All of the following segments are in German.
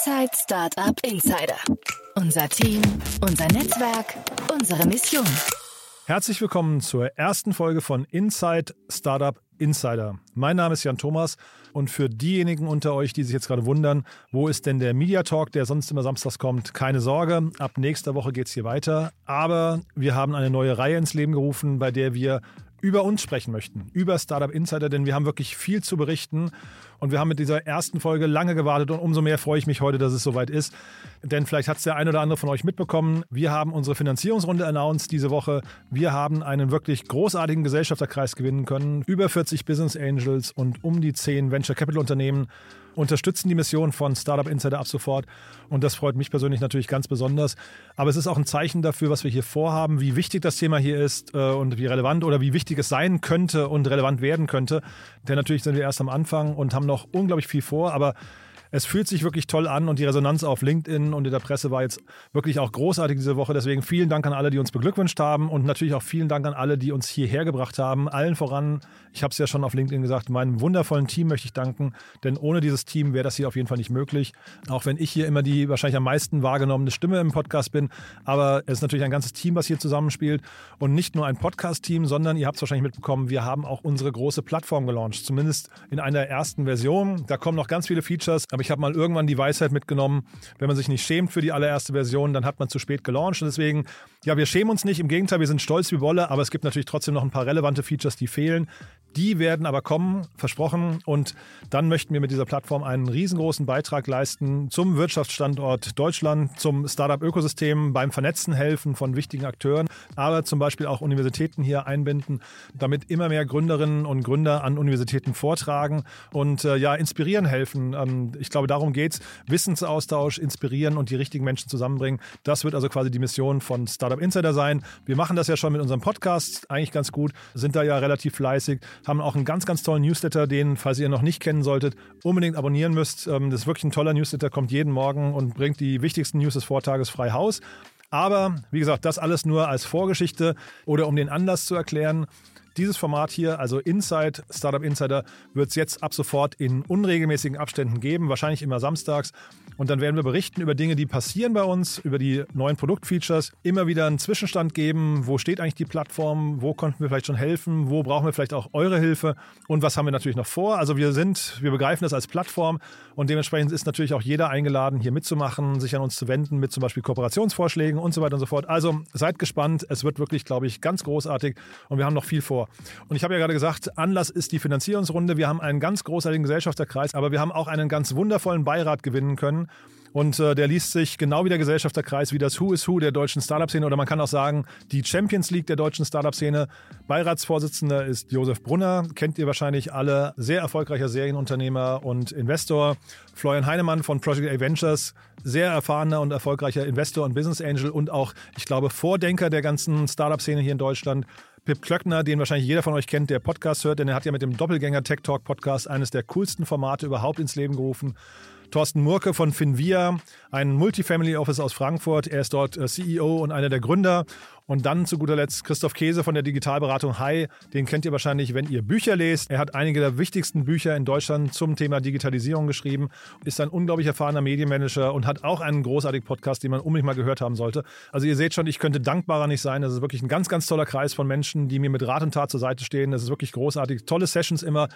Inside Startup Insider. Unser Team, unser Netzwerk, unsere Mission. Herzlich willkommen zur ersten Folge von Inside Startup Insider. Mein Name ist Jan Thomas und für diejenigen unter euch, die sich jetzt gerade wundern, wo ist denn der Media Talk, der sonst immer samstags kommt, keine Sorge, ab nächster Woche geht es hier weiter. Aber wir haben eine neue Reihe ins Leben gerufen, bei der wir über uns sprechen möchten, über Startup Insider, denn wir haben wirklich viel zu berichten und wir haben mit dieser ersten Folge lange gewartet und umso mehr freue ich mich heute, dass es soweit ist. Denn vielleicht hat es der ein oder andere von euch mitbekommen. Wir haben unsere Finanzierungsrunde announced diese Woche. Wir haben einen wirklich großartigen Gesellschafterkreis gewinnen können. Über 40 Business Angels und um die 10 Venture Capital Unternehmen unterstützen die Mission von Startup Insider ab sofort. Und das freut mich persönlich natürlich ganz besonders. Aber es ist auch ein Zeichen dafür, was wir hier vorhaben, wie wichtig das Thema hier ist äh, und wie relevant oder wie wichtig es sein könnte und relevant werden könnte. Denn natürlich sind wir erst am Anfang und haben noch unglaublich viel vor. Aber es fühlt sich wirklich toll an und die Resonanz auf LinkedIn und in der Presse war jetzt wirklich auch großartig diese Woche. Deswegen vielen Dank an alle, die uns beglückwünscht haben und natürlich auch vielen Dank an alle, die uns hierher gebracht haben. Allen voran, ich habe es ja schon auf LinkedIn gesagt, meinem wundervollen Team möchte ich danken, denn ohne dieses Team wäre das hier auf jeden Fall nicht möglich. Auch wenn ich hier immer die wahrscheinlich am meisten wahrgenommene Stimme im Podcast bin, aber es ist natürlich ein ganzes Team, was hier zusammenspielt und nicht nur ein Podcast-Team, sondern ihr habt es wahrscheinlich mitbekommen, wir haben auch unsere große Plattform gelauncht, zumindest in einer ersten Version. Da kommen noch ganz viele Features, aber ich habe mal irgendwann die Weisheit mitgenommen, wenn man sich nicht schämt für die allererste Version, dann hat man zu spät gelauncht. Und deswegen, ja, wir schämen uns nicht. Im Gegenteil, wir sind stolz wie Wolle, aber es gibt natürlich trotzdem noch ein paar relevante Features, die fehlen. Die werden aber kommen, versprochen. Und dann möchten wir mit dieser Plattform einen riesengroßen Beitrag leisten zum Wirtschaftsstandort Deutschland, zum Startup-Ökosystem, beim Vernetzen helfen von wichtigen Akteuren, aber zum Beispiel auch Universitäten hier einbinden, damit immer mehr Gründerinnen und Gründer an Universitäten vortragen und äh, ja, inspirieren helfen. Ähm, ich glaube, darum geht es. Wissensaustausch, inspirieren und die richtigen Menschen zusammenbringen. Das wird also quasi die Mission von Startup Insider sein. Wir machen das ja schon mit unserem Podcast eigentlich ganz gut, sind da ja relativ fleißig, haben auch einen ganz, ganz tollen Newsletter, den, falls ihr noch nicht kennen solltet, unbedingt abonnieren müsst. Ähm, das ist wirklich ein toller Newsletter, kommt jeden Morgen und bringt die wichtigsten News des Vortages frei Haus. Aber wie gesagt, das alles nur als Vorgeschichte oder um den Anlass zu erklären. Dieses Format hier, also Inside, Startup Insider, wird es jetzt ab sofort in unregelmäßigen Abständen geben, wahrscheinlich immer samstags. Und dann werden wir berichten über Dinge, die passieren bei uns, über die neuen Produktfeatures, immer wieder einen Zwischenstand geben, wo steht eigentlich die Plattform, wo konnten wir vielleicht schon helfen, wo brauchen wir vielleicht auch eure Hilfe und was haben wir natürlich noch vor. Also wir sind, wir begreifen das als Plattform und dementsprechend ist natürlich auch jeder eingeladen, hier mitzumachen, sich an uns zu wenden mit zum Beispiel Kooperationsvorschlägen und so weiter und so fort. Also seid gespannt, es wird wirklich, glaube ich, ganz großartig und wir haben noch viel vor. Und ich habe ja gerade gesagt, Anlass ist die Finanzierungsrunde. Wir haben einen ganz großartigen Gesellschafterkreis, aber wir haben auch einen ganz wundervollen Beirat gewinnen können. Und äh, der liest sich genau wie der Gesellschafterkreis, wie das Who is Who der deutschen Startup-Szene oder man kann auch sagen, die Champions League der deutschen Startup-Szene. Beiratsvorsitzender ist Josef Brunner, kennt ihr wahrscheinlich alle, sehr erfolgreicher Serienunternehmer und Investor. Florian Heinemann von Project A Ventures, sehr erfahrener und erfolgreicher Investor und Business Angel und auch, ich glaube, Vordenker der ganzen Startup-Szene hier in Deutschland. Pip Klöckner, den wahrscheinlich jeder von euch kennt, der Podcast hört, denn er hat ja mit dem Doppelgänger Tech Talk Podcast eines der coolsten Formate überhaupt ins Leben gerufen. Thorsten Murke von Finvia, ein Multifamily Office aus Frankfurt. Er ist dort äh, CEO und einer der Gründer. Und dann zu guter Letzt Christoph Käse von der Digitalberatung Hi. Den kennt ihr wahrscheinlich, wenn ihr Bücher lest. Er hat einige der wichtigsten Bücher in Deutschland zum Thema Digitalisierung geschrieben, ist ein unglaublich erfahrener Medienmanager und hat auch einen großartigen Podcast, den man unbedingt mal gehört haben sollte. Also ihr seht schon, ich könnte dankbarer nicht sein. Das ist wirklich ein ganz, ganz toller Kreis von Menschen, die mir mit Rat und Tat zur Seite stehen. Das ist wirklich großartig. Tolle Sessions immer.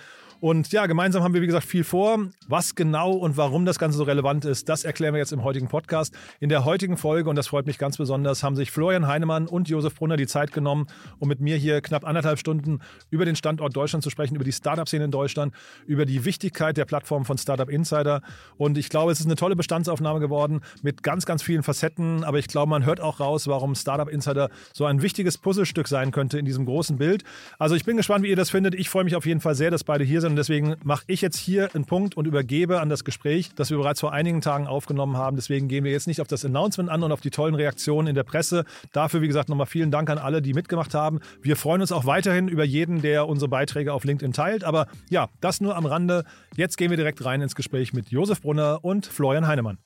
Und ja, gemeinsam haben wir, wie gesagt, viel vor. Was genau und warum das Ganze so relevant ist, das erklären wir jetzt im heutigen Podcast. In der heutigen Folge, und das freut mich ganz besonders, haben sich Florian Heinemann und Josef Brunner die Zeit genommen, um mit mir hier knapp anderthalb Stunden über den Standort Deutschland zu sprechen, über die Startup-Szene in Deutschland, über die Wichtigkeit der Plattform von Startup Insider. Und ich glaube, es ist eine tolle Bestandsaufnahme geworden mit ganz, ganz vielen Facetten. Aber ich glaube, man hört auch raus, warum Startup Insider so ein wichtiges Puzzlestück sein könnte in diesem großen Bild. Also ich bin gespannt, wie ihr das findet. Ich freue mich auf jeden Fall sehr, dass beide hier sind. Und deswegen mache ich jetzt hier einen Punkt und übergebe an das Gespräch, das wir bereits vor einigen Tagen aufgenommen haben. Deswegen gehen wir jetzt nicht auf das Announcement an und auf die tollen Reaktionen in der Presse. Dafür, wie gesagt, nochmal vielen Dank an alle, die mitgemacht haben. Wir freuen uns auch weiterhin über jeden, der unsere Beiträge auf LinkedIn teilt. Aber ja, das nur am Rande. Jetzt gehen wir direkt rein ins Gespräch mit Josef Brunner und Florian Heinemann.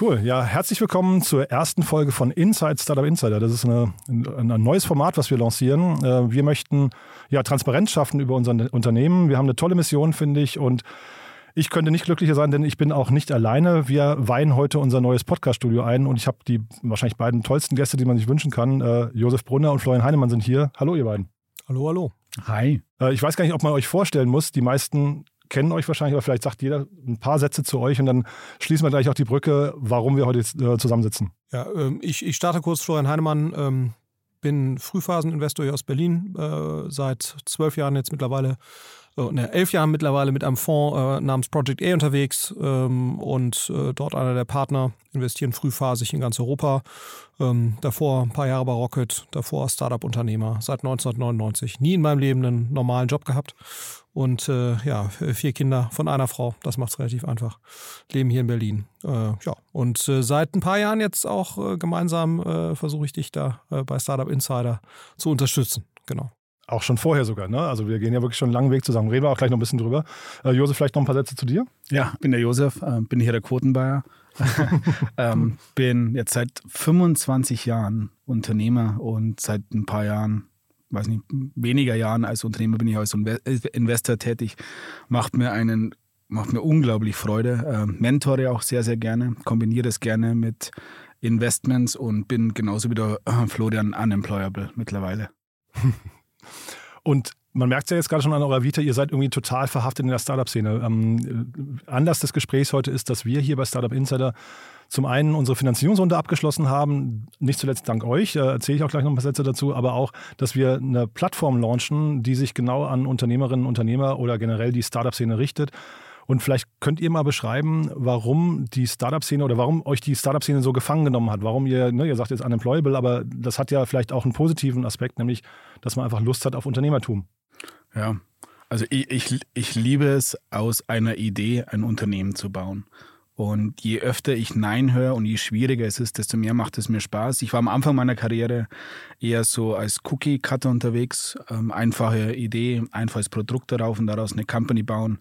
Cool, ja, herzlich willkommen zur ersten Folge von Inside Startup Insider. Das ist eine, ein, ein neues Format, was wir lancieren. Äh, wir möchten ja Transparenz schaffen über unser Unternehmen. Wir haben eine tolle Mission, finde ich, und Ich könnte nicht glücklicher sein, denn ich bin auch nicht alleine. Wir weihen heute unser neues Podcast-Studio ein und ich habe die wahrscheinlich beiden tollsten Gäste, die man sich wünschen kann. Äh, Josef Brunner und Florian Heinemann sind hier. Hallo, ihr beiden. Hallo, hallo. Hi. Äh, ich weiß gar nicht, ob man euch vorstellen muss. Die meisten kennen euch wahrscheinlich, aber vielleicht sagt jeder ein paar Sätze zu euch und dann schließen wir gleich auch die Brücke, warum wir heute äh, zusammensitzen. Ja, ähm, ich, ich starte kurz. Florian Heinemann, ähm, bin Frühphaseninvestor hier aus Berlin, äh, seit zwölf Jahren jetzt mittlerweile äh, ne, elf Jahren mittlerweile mit einem Fonds äh, namens Project A unterwegs ähm, und äh, dort einer der Partner, investieren frühphasig in ganz Europa. Ähm, davor ein paar Jahre bei Rocket, davor Startup-Unternehmer, seit 1999. Nie in meinem Leben einen normalen Job gehabt und äh, ja, vier Kinder von einer Frau, das macht es relativ einfach. Leben hier in Berlin. Äh, ja, und äh, seit ein paar Jahren jetzt auch gemeinsam versuche ich dich da bei Startup Insider zu unterstützen. Genau. Auch schon vorher sogar, ne? Also wir gehen ja wirklich schon einen langen Weg zusammen. Reden wir auch gleich noch ein bisschen drüber. Äh, Josef, vielleicht noch ein paar Sätze zu dir? Ja, bin der Josef, äh, bin hier der Quotenbayer. ähm, bin jetzt seit 25 Jahren Unternehmer und seit ein paar Jahren, weiß nicht, weniger Jahren als Unternehmer bin ich als Investor tätig. Macht mir einen macht mir unglaublich Freude. Äh, mentore auch sehr, sehr gerne, kombiniere das gerne mit Investments und bin genauso wie der Florian unemployable mittlerweile. Und man merkt es ja jetzt gerade schon an eurer Vita, ihr seid irgendwie total verhaftet in der Startup-Szene. Ähm, Anlass des Gesprächs heute ist, dass wir hier bei Startup Insider zum einen unsere Finanzierungsrunde abgeschlossen haben, nicht zuletzt dank euch, da erzähle ich auch gleich noch ein paar Sätze dazu, aber auch, dass wir eine Plattform launchen, die sich genau an Unternehmerinnen und Unternehmer oder generell die Startup-Szene richtet. Und vielleicht könnt ihr mal beschreiben, warum die Startup-Szene oder warum euch die Startup-Szene so gefangen genommen hat. Warum ihr, ne, ihr sagt jetzt unemployable, aber das hat ja vielleicht auch einen positiven Aspekt, nämlich, dass man einfach Lust hat auf Unternehmertum. Ja, also ich, ich, ich liebe es, aus einer Idee ein Unternehmen zu bauen. Und je öfter ich Nein höre und je schwieriger es ist, desto mehr macht es mir Spaß. Ich war am Anfang meiner Karriere eher so als Cookie-Cutter unterwegs. Ähm, einfache Idee, einfaches Produkt darauf und daraus eine Company bauen.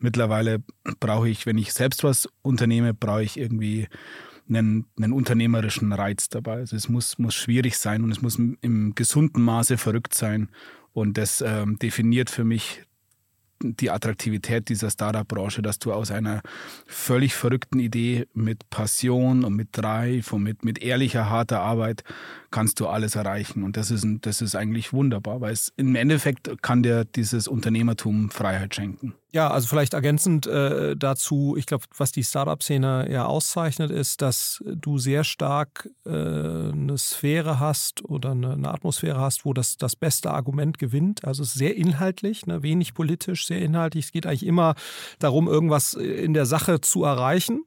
Mittlerweile brauche ich, wenn ich selbst was unternehme, brauche ich irgendwie einen, einen unternehmerischen Reiz dabei. Also es muss, muss schwierig sein und es muss im gesunden Maße verrückt sein. Und das ähm, definiert für mich die Attraktivität dieser Startup-Branche, dass du aus einer völlig verrückten Idee mit Passion und mit Drive und mit, mit ehrlicher, harter Arbeit kannst du alles erreichen. Und das ist, das ist eigentlich wunderbar, weil es im Endeffekt kann dir dieses Unternehmertum Freiheit schenken. Ja, also vielleicht ergänzend äh, dazu, ich glaube, was die Startup-Szene ja auszeichnet, ist, dass du sehr stark äh, eine Sphäre hast oder eine, eine, Atmosphäre hast, wo das, das beste Argument gewinnt. Also es ist sehr inhaltlich, ne, wenig politisch, sehr inhaltlich. Es geht eigentlich immer darum, irgendwas in der Sache zu erreichen.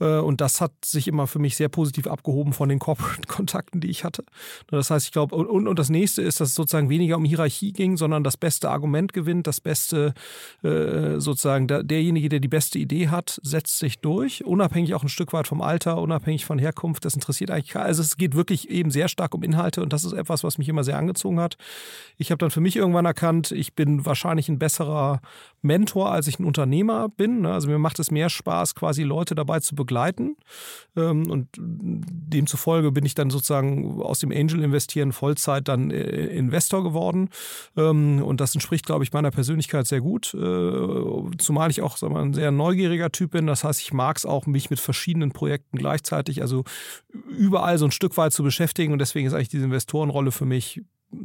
Äh, und das hat sich immer für mich sehr positiv abgehoben von den Corporate-Kontakten, die ich hatte. Das heißt, ich glaube, und, und das nächste ist, dass es sozusagen weniger um Hierarchie ging, sondern das beste Argument gewinnt, das beste äh, sozusagen der, derjenige, der die beste Idee hat, setzt sich durch, unabhängig auch ein Stück weit vom Alter, unabhängig von Herkunft. Das interessiert eigentlich keinen. Also es geht wirklich eben sehr stark um Inhalte und das ist etwas, was mich immer sehr angezogen hat. Ich habe dann für mich irgendwann erkannt, ich bin wahrscheinlich ein besserer Mentor, als ich ein Unternehmer bin. Ne? Also mir macht es mehr Spaß, quasi Leute dabei zu begleiten. Ähm, und demzufolge bin ich dann sozusagen aus dem Angel-Investieren Vollzeit dann äh, Investor geworden. Ähm, und das entspricht, glaube ich, meiner Persönlichkeit sehr gut äh, zumal ich auch sag mal, ein sehr neugieriger Typ bin. Das heißt, ich mag es auch, mich mit verschiedenen Projekten gleichzeitig, also überall so ein Stück weit zu beschäftigen. Und deswegen ist eigentlich diese Investorenrolle für mich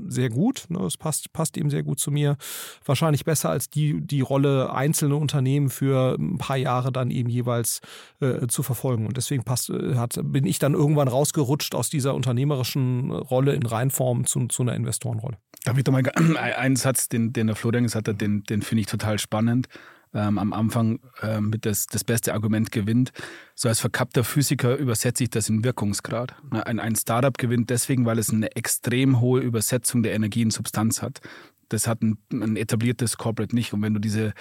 sehr gut. Ne? Es passt, passt eben sehr gut zu mir. Wahrscheinlich besser als die, die Rolle einzelne Unternehmen für ein paar Jahre dann eben jeweils äh, zu verfolgen. Und deswegen passt, äh, hat, bin ich dann irgendwann rausgerutscht aus dieser unternehmerischen Rolle in Reinform zu, zu einer Investorenrolle. Darf ich da mal einen Satz, den, den der Florian gesagt hat, den, den finde ich total spannend ähm, am Anfang äh, mit das, das beste Argument gewinnt. So als verkappter Physiker übersetze ich das in Wirkungsgrad. Ne, ein, ein Startup gewinnt deswegen, weil es eine extrem hohe Übersetzung der Energie in Substanz hat. Das hat ein, ein, etabliertes Corporate nicht. Und wenn du diese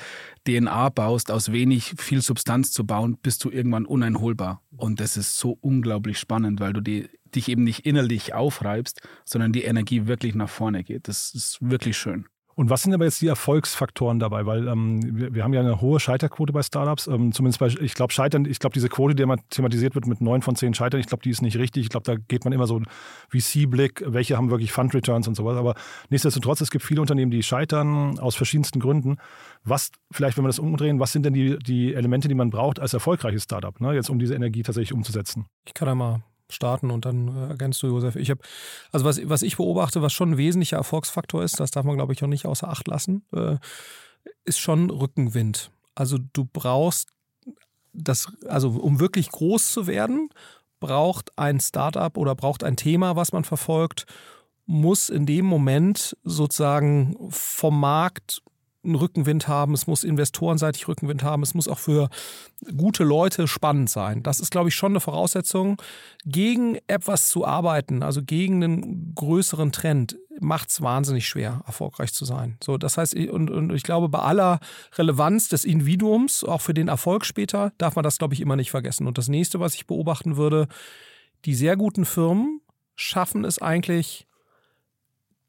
DNA baust, aus wenig viel Substanz zu bauen, bist du irgendwann uneinholbar. Und das ist so unglaublich spannend, weil du die, dich eben nicht innerlich aufreibst, sondern die Energie wirklich nach vorne geht. Das ist wirklich schön. Und was sind aber jetzt die Erfolgsfaktoren dabei? Weil ähm, wir, wir, haben ja eine hohe Scheiterquote bei Startups. Ähm, zumindest bei, ich glaube, Scheitern, ich glaube, diese Quote, die immer thematisiert wird mit neun von zehn Scheitern, ich glaube, die ist nicht richtig. Ich glaube, da geht man immer so VC-Blick, welche haben wirklich Fund-Returns und sowas. Aber nichtsdestotrotz, es gibt viele Unternehmen, die scheitern aus verschiedensten Gründen. Was, vielleicht, wenn wir das umdrehen, was sind denn die, die Elemente, die man braucht als erfolgreiches Startup, ne, jetzt um diese Energie tatsächlich umzusetzen? Ich kann da mal starten und dann äh, ergänzt du, Josef. Ich habe, also was, was ich beobachte, was schon ein wesentlicher Erfolgsfaktor ist, das darf man, glaube ich, auch nicht außer Acht lassen, äh, ist schon Rückenwind. Also du brauchst das, also um wirklich groß zu werden, braucht ein Startup oder braucht ein Thema, was man verfolgt, muss in dem Moment sozusagen vom Markt einen Rückenwind haben, es muss investorenseitig Rückenwind haben, es muss auch für gute Leute spannend sein. Das ist, glaube ich, schon eine Voraussetzung. Gegen etwas zu arbeiten, also gegen einen größeren Trend, macht es wahnsinnig schwer, erfolgreich zu sein. So, das heißt, und, und ich glaube, bei aller Relevanz des Individuums, auch für den Erfolg später, darf man das, glaube ich, immer nicht vergessen. Und das nächste, was ich beobachten würde, die sehr guten Firmen schaffen es eigentlich,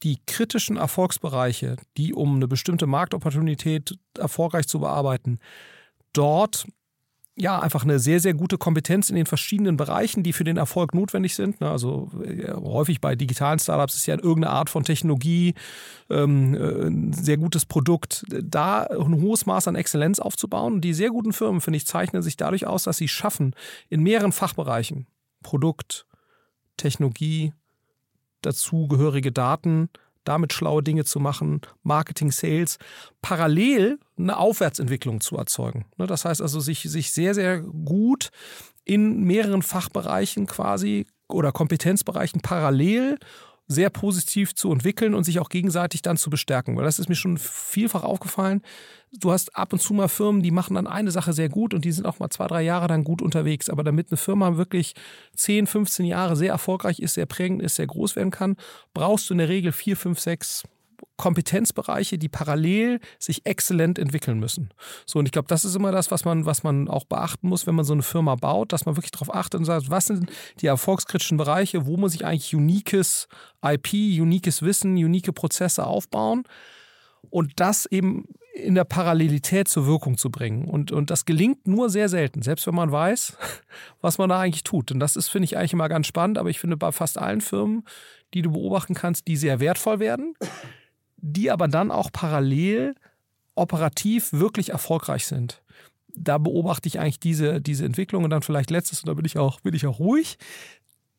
die kritischen Erfolgsbereiche, die um eine bestimmte Marktopportunität erfolgreich zu bearbeiten, dort ja, einfach eine sehr, sehr gute Kompetenz in den verschiedenen Bereichen, die für den Erfolg notwendig sind. Ne? Also äh, häufig bei digitalen Startups ist ja irgendeine Art von Technologie, ähm, äh, ein sehr gutes Produkt, da ein hohes Maß an Exzellenz aufzubauen. Und die sehr guten Firmen, finde ich, zeichnen sich dadurch aus, dass sie schaffen, in mehreren Fachbereichen, Produkt, Technologie, dazugehörige Daten, damit schlaue Dinge zu machen, Marketing, Sales, parallel eine Aufwärtsentwicklung zu erzeugen. Ne, das heißt also, sich, sich sehr, sehr gut in mehreren Fachbereichen quasi oder Kompetenzbereichen parallel sehr positiv zu entwickeln und sich auch gegenseitig dann zu bestärken. Weil das ist mir schon vielfach aufgefallen. Du hast ab und zu mal Firmen, die machen dann eine Sache sehr gut und die sind auch mal zwei, drei Jahre dann gut unterwegs. Aber damit eine Firma wirklich 10, 15 Jahre sehr erfolgreich ist, sehr prägend ist, sehr groß werden kann, brauchst du in der Regel vier, fünf, sechs Kompetenzbereiche, die parallel sich exzellent entwickeln müssen. So, und ich glaube, das ist immer das, was man, was man auch beachten muss, wenn man so eine Firma baut, dass man wirklich darauf achtet und sagt, was sind die erfolgskritischen Bereiche, wo muss ich eigentlich uniques IP, uniques Wissen, unique Prozesse aufbauen und das eben in der Parallelität zur Wirkung zu bringen. Und, und das gelingt nur sehr selten, selbst wenn man weiß, was man da eigentlich tut. Und das ist, finde ich, eigentlich immer ganz spannend, aber ich finde bei fast allen Firmen, die du beobachten kannst, die sehr wertvoll werden, die aber dann auch parallel operativ wirklich erfolgreich sind. Da beobachte ich eigentlich diese, diese Entwicklung und dann vielleicht letztes, und da bin ich auch, bin ich auch ruhig.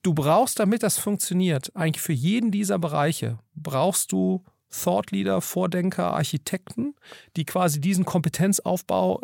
Du brauchst, damit das funktioniert, eigentlich für jeden dieser Bereiche, brauchst du Thought Leader, Vordenker, Architekten, die quasi diesen Kompetenzaufbau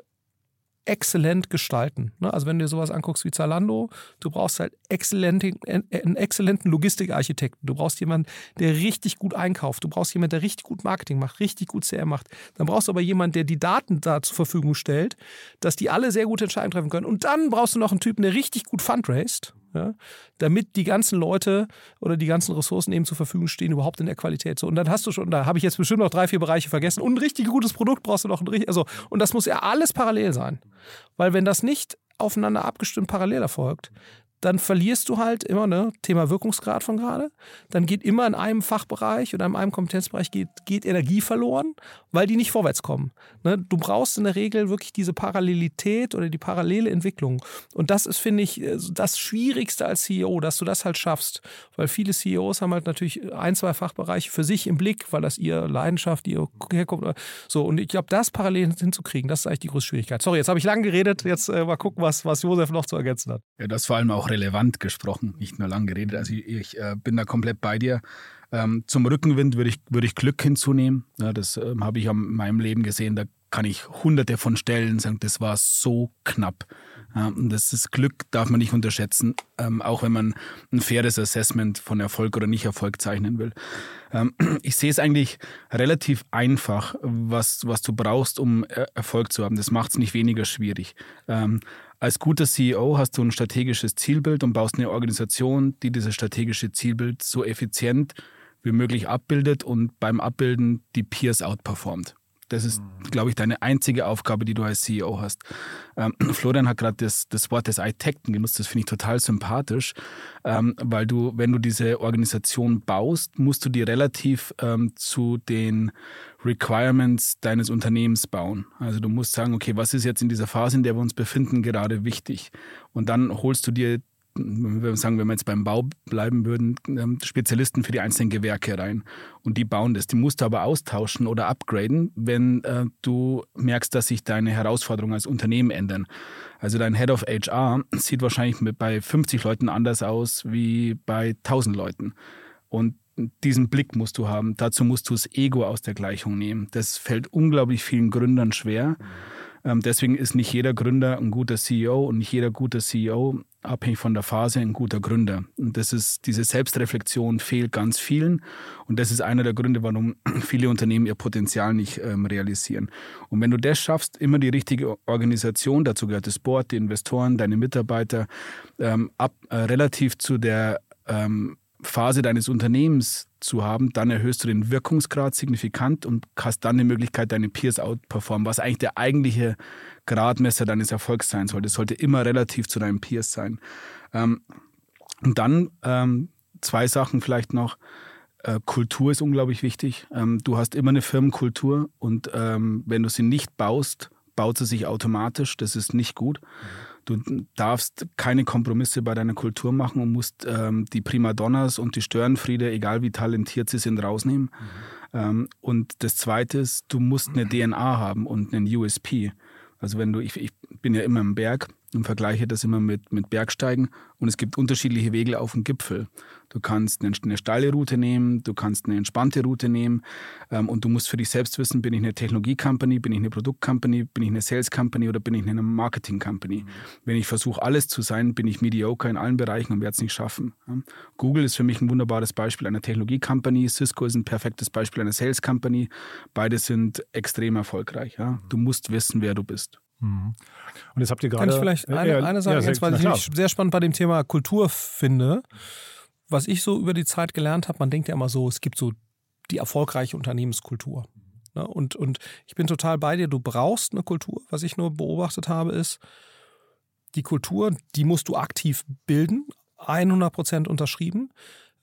exzellent gestalten. Ne? Also wenn du dir sowas anguckst wie Zalando, du brauchst halt einen exzellenten Logistikarchitekten. Du brauchst jemanden, der richtig gut einkauft. Du brauchst jemanden, der richtig gut Marketing macht, richtig gut CR macht. Dann brauchst du aber jemanden, der die Daten da zur Verfügung stellt, dass die alle sehr gute Entscheidungen treffen können. Und dann brauchst du noch einen Typen, der richtig gut fundraised ja, damit die ganzen Leute oder die ganzen Ressourcen eben zur Verfügung stehen, überhaupt in der Qualität. So, und dann hast du schon, da habe ich jetzt bestimmt noch drei, vier Bereiche vergessen. Und ein richtig gutes Produkt brauchst du noch ein also, und das muss ja alles parallel sein. Weil wenn das nicht aufeinander abgestimmt parallel erfolgt, dann verlierst du halt immer, ne, Thema Wirkungsgrad von gerade, dann geht immer in einem Fachbereich oder in einem Kompetenzbereich geht, geht Energie verloren, weil die nicht vorwärts kommen. Ne? Du brauchst in der Regel wirklich diese Parallelität oder die parallele Entwicklung. Und das ist, finde ich, äh, das Schwierigste als CEO, dass du das halt schaffst. Weil viele CEOs haben halt natürlich ein, zwei Fachbereiche für sich im Blick, weil das ihr Leidenschaft, ihr herkommt. So, und ich glaube, das parallel hinzukriegen, das ist eigentlich die größte Schwierigkeit. Sorry, jetzt habe ich lang geredet, jetzt äh, mal gucken, was, was Josef noch zu ergänzen hat. Ja, das vor allem auch relevant gesprochen, nicht nur lang geredet. Also ich, ich äh, bin da komplett bei dir. Ähm, zum Rückenwind würde ich, würde ich Glück hinzunehmen. Ja, das ähm, habe ich in meinem Leben gesehen. Da kann ich hunderte von Stellen sagen, das war so knapp. Und das ist Glück darf man nicht unterschätzen, ähm, auch wenn man ein faires Assessment von Erfolg oder Nicht-Erfolg zeichnen will. Ähm, ich sehe es eigentlich relativ einfach, was, was du brauchst, um Erfolg zu haben. Das macht es nicht weniger schwierig. Als guter CEO hast du ein strategisches Zielbild und baust eine Organisation, die dieses strategische Zielbild so effizient wie möglich abbildet und beim Abbilden die Peers outperformt. Das ist, glaube ich, deine einzige Aufgabe, die du als CEO hast. Ähm, Florian hat gerade das, das Wort des Architekten genutzt, das finde ich total sympathisch, ähm, weil du, wenn du diese Organisation baust, musst du die relativ ähm, zu den Requirements deines Unternehmens bauen. Also du musst sagen, okay, was ist jetzt in dieser Phase, in der wir uns befinden, gerade wichtig? Und dann holst du dir wenn wir sagen, wenn wir jetzt beim Bau bleiben würden, ähm, Spezialisten für die einzelnen Gewerke rein. Und die bauen das. Die musst du aber austauschen oder upgraden, wenn äh, du merkst, dass sich deine Herausforderungen als Unternehmen ändern. Also dein Head of HR sieht wahrscheinlich bei 50 Leuten anders aus wie bei 1000 Leuten. Und diesen Blick musst du haben. Dazu musst du das Ego aus der Gleichung nehmen. Das fällt unglaublich vielen Gründern schwer. Ähm, deswegen ist nicht jeder Gründer ein guter CEO und nicht jeder gute CEO abhängig von der Phase ein guter Gründer. Und das ist, diese Selbstreflexion fehlt ganz vielen. Und das ist einer der Gründe, warum viele Unternehmen ihr Potenzial nicht ähm, realisieren. Und wenn du das schaffst, immer die richtige Organisation, dazu gehört das Board, die Investoren, deine Mitarbeiter, ähm, ab, äh, relativ zu der ähm, Phase deines Unternehmens zu haben, dann erhöhst du den Wirkungsgrad signifikant und hast dann die Möglichkeit, deine Peers outperformen, was eigentlich der eigentliche Gradmesser deines Erfolgs sein sollte. Es sollte immer relativ zu deinen Peers sein. Ähm, und dann ähm, zwei Sachen vielleicht noch. Äh, Kultur ist unglaublich wichtig. Ähm, du hast immer eine Firmenkultur und wenn du sie nicht baust, baut sie sich automatisch. Das ist nicht gut. Mhm. Du darfst keine Kompromisse bei deiner Kultur machen und musst ähm, die Primadonnas und die Störenfriede, egal wie talentiert sie sind, rausnehmen. Mhm. Ähm, und das Zweite ist, du musst eine DNA haben und einen USP. Also wenn du, ich, ich bin ja immer im Berg und vergleiche das immer mit, mit Bergsteigen und es gibt unterschiedliche Wege auf dem Gipfel. Du kannst eine, eine steile Route nehmen, du kannst eine entspannte Route nehmen ähm, und du musst für dich selbst wissen, bin ich eine Technologie-Company, bin ich eine Produkt-Company, bin ich eine Sales-Company oder bin ich eine Marketing-Company. Mhm. Wenn ich versuche, alles zu sein, bin ich mediocre in allen Bereichen und werde es nicht schaffen. Ja? Google ist für mich ein wunderbares Beispiel einer Technologie-Company, Cisco ist ein perfektes Beispiel einer Sales-Company. Beide sind extrem erfolgreich. Ja? Du musst wissen, wer du bist. Mhm. Und jetzt habt ihr gerade. Kann ich vielleicht eine, äh, eine Sache, jetzt, was ich sehr spannend bei dem Thema Kultur finde was ich so über die Zeit gelernt habe, man denkt ja immer so, es gibt so die erfolgreiche Unternehmenskultur. Ne? Und, und ich bin total bei dir, du brauchst eine Kultur. Was ich nur beobachtet habe, ist, die Kultur, die musst du aktiv bilden, 100 Prozent unterschrieben.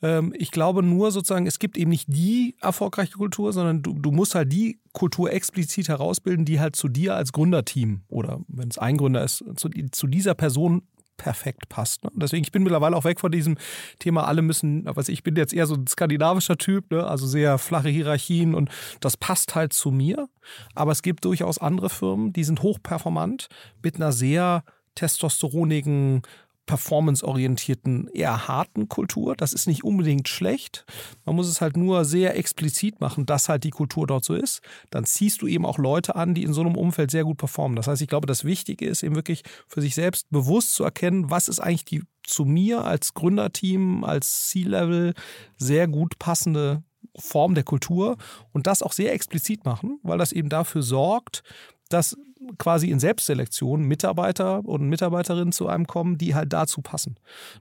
Ähm, ich glaube nur sozusagen, es gibt eben nicht die erfolgreiche Kultur, sondern du, du musst halt die Kultur explizit herausbilden, die halt zu dir als Gründerteam oder wenn es ein Gründer ist, zu, zu dieser Person perfekt passt. Ne? Deswegen, ich bin mittlerweile auch weg von diesem Thema, alle müssen, was ich bin jetzt eher so ein skandinavischer Typ, ne? also sehr flache Hierarchien und das passt halt zu mir. Aber es gibt durchaus andere Firmen, die sind hochperformant mit einer sehr testosteronigen performanceorientierten, eher harten Kultur. Das ist nicht unbedingt schlecht. Man muss es halt nur sehr explizit machen, dass halt die Kultur dort so ist. Dann ziehst du eben auch Leute an, die in so einem Umfeld sehr gut performen. Das heißt, ich glaube, das Wichtige ist eben wirklich für sich selbst bewusst zu erkennen, was ist eigentlich die zu mir als Gründerteam, als C-Level sehr gut passende Form der Kultur und das auch sehr explizit machen, weil das eben dafür sorgt, dass quasi in Selbstselektion Mitarbeiter und Mitarbeiterinnen zu einem kommen, die halt dazu passen.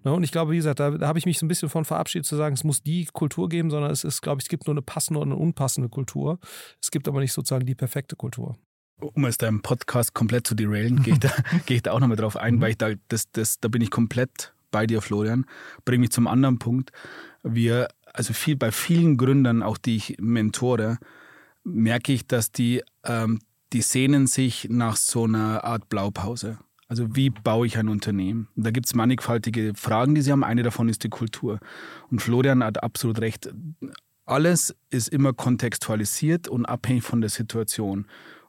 Ne, und ich glaube, wie gesagt, da, da habe ich mich so ein bisschen von verabschiedet zu sagen, es muss die Kultur geben, sondern es ist, glaube ich, es gibt nur eine passende und eine unpassende Kultur. Es gibt aber nicht sozusagen die perfekte Kultur. Um es deinem Podcast komplett zu derailen, gehe ich da, gehe ich da auch nochmal drauf ein, mhm. weil ich da, das, das, da bin ich komplett bei dir, Florian. Bringe mich zum anderen Punkt. Wir, also viel, bei vielen Gründern, auch die ich mentore, merke ich, dass die ähm, die sehnen sich nach so einer Art Blaupause. Also wie baue ich ein Unternehmen? Und da gibt es mannigfaltige Fragen, die sie haben. Eine davon ist die Kultur. Und Florian hat absolut recht. Alles ist immer kontextualisiert und abhängig von der Situation.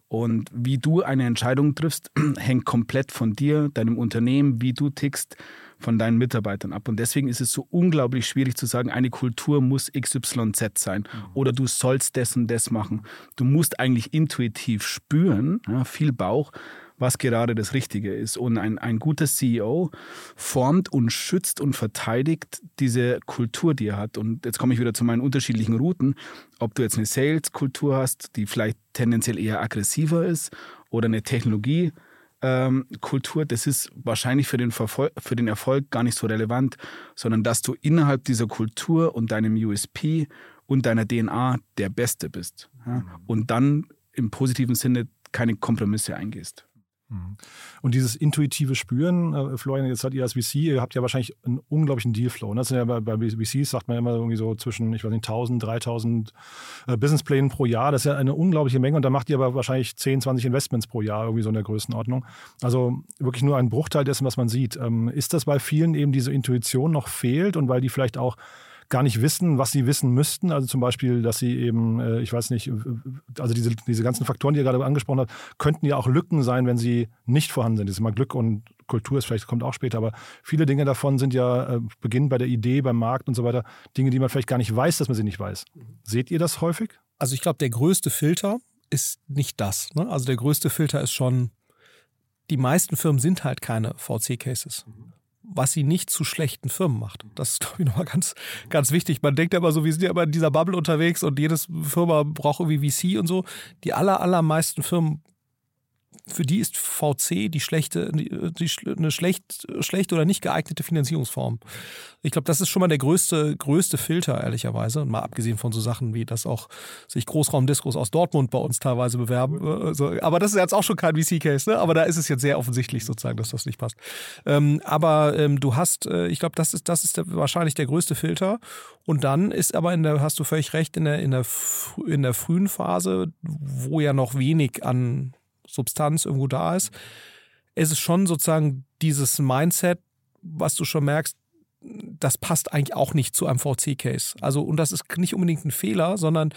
Und wie du eine Entscheidung triffst, hängt komplett von dir, deinem Unternehmen, wie du tickst, von deinen Mitarbeitern ab. Und deswegen ist es so unglaublich schwierig zu sagen, eine Kultur muss XYZ sein mhm. oder du sollst das und das machen. Du musst eigentlich intuitiv spüren, ja, viel Bauch, was gerade das Richtige ist. Und ein, ein guter CEO formt und schützt und verteidigt diese Kultur, die er hat. Und jetzt komme ich wieder zu meinen unterschiedlichen Routen. Ob du jetzt eine Sales-Kultur hast, die vielleicht tendenziell eher aggressiver ist, oder eine Technologie- ähm, Kultur, das ist wahrscheinlich für den, Verfol für den Erfolg gar nicht so relevant, sondern dass du innerhalb dieser Kultur und deinem USP und deiner DNA der Beste bist. Ja? Mhm. Und dann im positiven Sinne keine Kompromisse eingehst. Mhm. Und dieses intuitive Spüren, äh, Florian, jetzt seid ihr als VC, ihr habt ja wahrscheinlich einen unglaublichen Dealflow. Ne? Das sind ja bei, bei VCs, sagt man immer irgendwie so zwischen, ich weiß nicht, 1000, 3000 äh, Businessplänen pro Jahr. Das ist ja eine unglaubliche Menge und da macht ihr aber wahrscheinlich 10, 20 Investments pro Jahr, irgendwie so in der Größenordnung. Also wirklich nur ein Bruchteil dessen, was man sieht. Ähm, ist das bei vielen eben diese Intuition noch fehlt und weil die vielleicht auch gar nicht wissen, was sie wissen müssten. Also zum Beispiel, dass sie eben, äh, ich weiß nicht, also diese, diese ganzen Faktoren, die ihr gerade angesprochen habt, könnten ja auch Lücken sein, wenn sie nicht vorhanden sind. Das ist immer Glück und Kultur ist vielleicht kommt auch später, aber viele Dinge davon sind ja äh, beginnen bei der Idee, beim Markt und so weiter, Dinge, die man vielleicht gar nicht weiß, dass man sie nicht weiß. Seht ihr das häufig? Also ich glaube, der größte Filter ist nicht das. Ne? Also der größte Filter ist schon, die meisten Firmen sind halt keine VC-Cases. Mhm was sie nicht zu schlechten Firmen macht. Das ist, glaube ich, nochmal ganz, ganz wichtig. Man denkt ja immer so, wir sind ja immer in dieser Bubble unterwegs und jedes Firma braucht irgendwie VC und so. Die aller, allermeisten Firmen für die ist VC die schlechte, die, eine schlecht, schlechte oder nicht geeignete Finanzierungsform. Ich glaube, das ist schon mal der größte, größte Filter, ehrlicherweise. Und mal abgesehen von so Sachen wie, dass auch sich Großraumdiskos aus Dortmund bei uns teilweise bewerben. Also, aber das ist jetzt auch schon kein VC-Case, ne? Aber da ist es jetzt sehr offensichtlich sozusagen, dass das nicht passt. Ähm, aber ähm, du hast, äh, ich glaube, das ist, das ist der, wahrscheinlich der größte Filter. Und dann ist aber in der, hast du völlig recht, in der, in der, in der frühen Phase, wo ja noch wenig an Substanz irgendwo da ist. Es ist schon sozusagen dieses Mindset, was du schon merkst, das passt eigentlich auch nicht zu einem VC-Case. Also, und das ist nicht unbedingt ein Fehler, sondern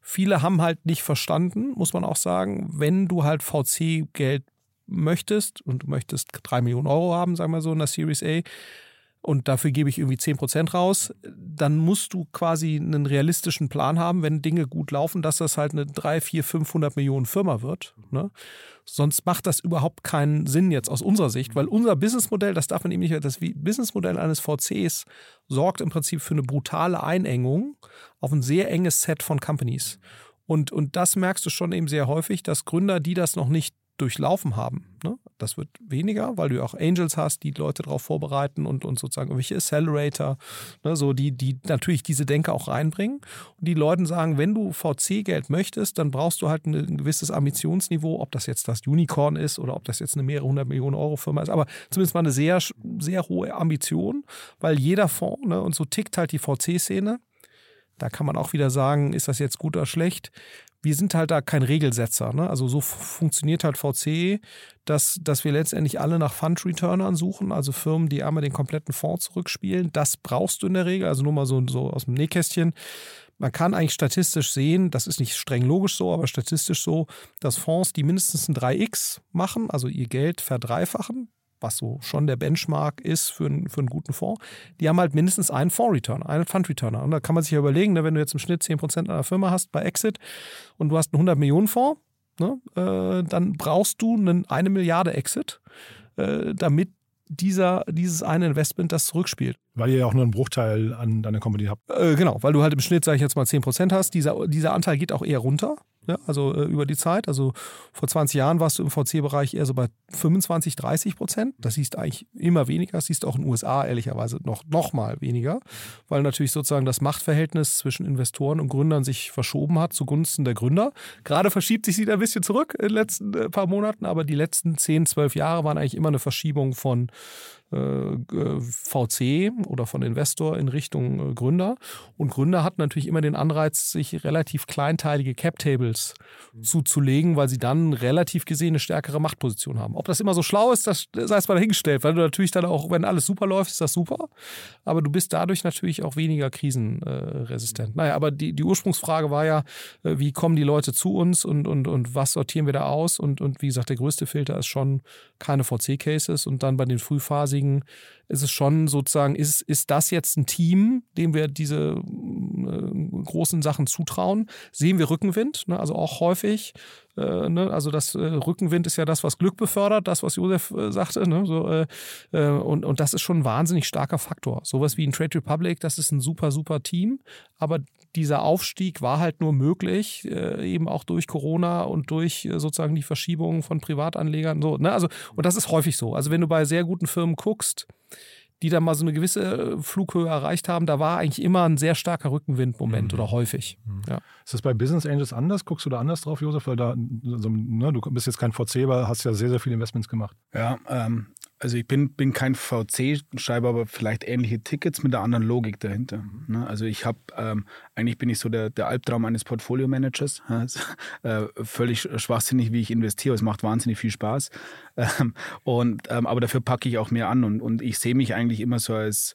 viele haben halt nicht verstanden, muss man auch sagen, wenn du halt VC-Geld möchtest und du möchtest drei Millionen Euro haben, sagen wir so, in der Series A, und dafür gebe ich irgendwie 10% raus, dann musst du quasi einen realistischen Plan haben, wenn Dinge gut laufen, dass das halt eine 3, 4, 500 Millionen Firma wird. Ne? Sonst macht das überhaupt keinen Sinn jetzt aus unserer Sicht, weil unser Businessmodell, das darf man eben nicht, das Businessmodell eines VCs sorgt im Prinzip für eine brutale Einengung auf ein sehr enges Set von Companies. Und, und das merkst du schon eben sehr häufig, dass Gründer, die das noch nicht durchlaufen haben. Ne? Das wird weniger, weil du auch Angels hast, die Leute darauf vorbereiten und, und sozusagen irgendwelche Accelerator, ne, so die, die natürlich diese Denke auch reinbringen. Und die Leuten sagen, wenn du VC-Geld möchtest, dann brauchst du halt ein, gewisses Ambitionsniveau, ob das jetzt das Unicorn ist oder ob das jetzt eine mehrere hundert Millionen Euro Firma ist, aber zumindest mal eine sehr, sehr hohe Ambition, weil jeder Fonds, ne, und so tickt halt die VC-Szene, da kann man auch wieder sagen, ist das jetzt gut oder schlecht? Wir sind halt da kein Regelsetzer. Ne? Also so funktioniert halt VC, dass, dass wir letztendlich alle nach Fund-Returnern suchen, also Firmen, die einmal den kompletten Fonds zurückspielen. Das brauchst du in der Regel, also nur mal so, so aus dem Nähkästchen. Man kann eigentlich statistisch sehen, das ist nicht streng logisch so, aber statistisch so, dass Fonds, die mindestens ein 3x machen, also ihr Geld verdreifachen, was so schon der Benchmark ist für, einen, für einen guten Fonds, die haben halt mindestens einen Fonds-Returner, einen Fund-Returner. Und da kann man sich ja überlegen, ne, wenn du jetzt im Schnitt 10% einer Firma hast bei Exit und du hast einen 100-Millionen-Fonds, ne, äh, dann brauchst du einen, eine Milliarde Exit, äh, damit dieser, dieses eine Investment das zurückspielt. Weil ihr ja auch nur einen Bruchteil an deiner Company habt. Äh, genau, weil du halt im Schnitt, sage ich jetzt mal, 10% hast. Dieser, dieser Anteil geht auch eher runter. Ja, also äh, über die Zeit. Also vor 20 Jahren warst du im VC-Bereich eher so bei 25, 30 Prozent. Das siehst eigentlich immer weniger. Das siehst auch in den USA ehrlicherweise noch, noch mal weniger, weil natürlich sozusagen das Machtverhältnis zwischen Investoren und Gründern sich verschoben hat zugunsten der Gründer. Gerade verschiebt sich sie ein bisschen zurück in den letzten äh, paar Monaten, aber die letzten 10, 12 Jahre waren eigentlich immer eine Verschiebung von VC oder von Investor in Richtung äh, Gründer. Und Gründer hatten natürlich immer den Anreiz, sich relativ kleinteilige Cap-Tables mhm. zuzulegen, weil sie dann relativ gesehen eine stärkere Machtposition haben. Ob das immer so schlau ist, das sei es mal dahingestellt, weil du natürlich dann auch, wenn alles super läuft, ist das super. Aber du bist dadurch natürlich auch weniger krisenresistent. Naja, aber die, die Ursprungsfrage war ja, äh, wie kommen die Leute zu uns und, und, und was sortieren wir da aus? Und, und wie gesagt, der größte Filter ist schon keine VC-Cases und dann bei den frühphasigen ist es schon sozusagen, ist, ist das jetzt ein Team, dem wir diese äh, großen Sachen zutrauen? Sehen wir Rückenwind, ne? also auch häufig. Äh, ne? Also das äh, Rückenwind ist ja das, was Glück befördert, das, was Josef äh, sagte. Ne? So, äh, äh, und, und das ist schon ein wahnsinnig starker Faktor. Sowas wie ein Trade Republic, das ist ein super, super Team, aber dieser Aufstieg war halt nur möglich, eben auch durch Corona und durch sozusagen die Verschiebung von Privatanlegern. So, ne? also, und das ist häufig so. Also wenn du bei sehr guten Firmen guckst, die dann mal so eine gewisse äh, Flughöhe erreicht haben, da war eigentlich immer ein sehr starker Rückenwindmoment mhm. oder häufig. Mhm. Ja. Ist das bei Business Angels anders? Guckst du da anders drauf, Josef? Weil da, also, ne, du bist jetzt kein VC, aber hast ja sehr, sehr viele Investments gemacht. Ja, ähm, also ich bin, bin kein VC, schreibe aber vielleicht ähnliche Tickets mit einer anderen Logik dahinter. Mhm. Ne? Also ich habe, ähm, eigentlich bin ich so der, der Albtraum eines Portfolio-Managers. äh, völlig schwachsinnig, wie ich investiere. Es macht wahnsinnig viel Spaß. Ähm, und, ähm, aber dafür packe ich auch mehr an. Und, und ich sehe mich eigentlich immer so als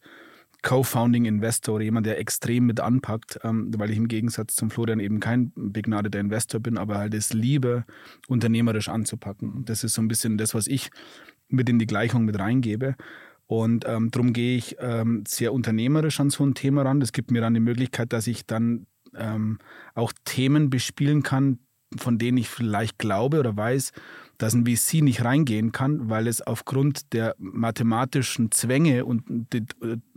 Co-Founding Investor oder jemand, der extrem mit anpackt, ähm, weil ich im Gegensatz zum Florian eben kein begnadeter Investor bin, aber halt es liebe, unternehmerisch anzupacken. Das ist so ein bisschen das, was ich mit in die Gleichung mit reingebe. Und ähm, darum gehe ich ähm, sehr unternehmerisch an so ein Thema ran. Das gibt mir dann die Möglichkeit, dass ich dann ähm, auch Themen bespielen kann, von denen ich vielleicht glaube oder weiß, dass ein VC nicht reingehen kann, weil es aufgrund der mathematischen Zwänge, und,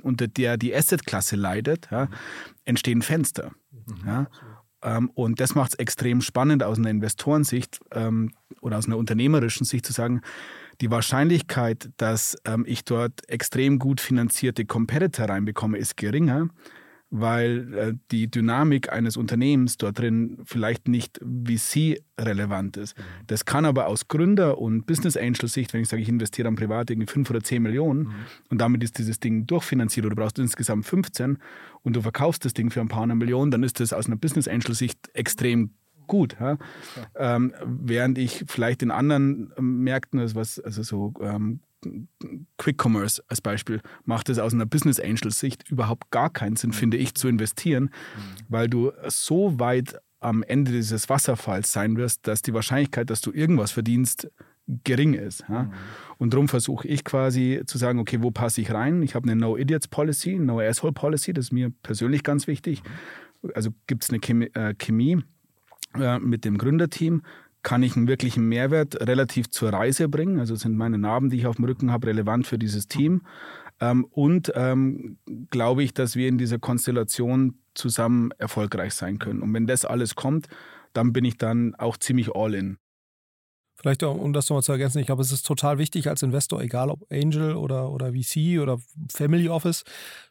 unter der die Assetklasse leidet, ja, entstehen Fenster. Mhm. Ja. Ähm, und das macht es extrem spannend aus einer Investorensicht ähm, oder aus einer unternehmerischen Sicht zu sagen, die Wahrscheinlichkeit, dass ähm, ich dort extrem gut finanzierte Competitor reinbekomme, ist geringer, weil äh, die Dynamik eines Unternehmens dort drin vielleicht nicht VC-relevant ist. Mhm. Das kann aber aus Gründer- und Business Angel-Sicht, wenn ich sage, ich investiere an privat irgendwie 5 oder 10 Millionen mhm. und damit ist dieses Ding durchfinanziert oder du brauchst insgesamt 15 und du verkaufst das Ding für ein paar hundert Millionen, dann ist das aus einer Business Angel-Sicht extrem gut. Ja? Ähm, während ich vielleicht in anderen ähm, Märkten, also, was, also so ähm, Quick Commerce als Beispiel, macht es aus einer Business Angel Sicht überhaupt gar keinen Sinn, finde ich, zu investieren, mhm. weil du so weit am Ende dieses Wasserfalls sein wirst, dass die Wahrscheinlichkeit, dass du irgendwas verdienst, gering ist. Ja? Mhm. Und darum versuche ich quasi zu sagen, okay, wo passe ich rein? Ich habe eine No Idiots Policy, No Asshole Policy, das ist mir persönlich ganz wichtig. Mhm. Also gibt es eine Chemie, äh, Chemie äh, mit dem Gründerteam kann ich einen wirklichen Mehrwert relativ zur Reise bringen. Also sind meine Narben, die ich auf dem Rücken habe, relevant für dieses Team. Ähm, und ähm, glaube ich, dass wir in dieser Konstellation zusammen erfolgreich sein können. Und wenn das alles kommt, dann bin ich dann auch ziemlich all in. Vielleicht, um das nochmal zu ergänzen, ich glaube, es ist total wichtig als Investor, egal ob Angel oder, oder VC oder Family Office,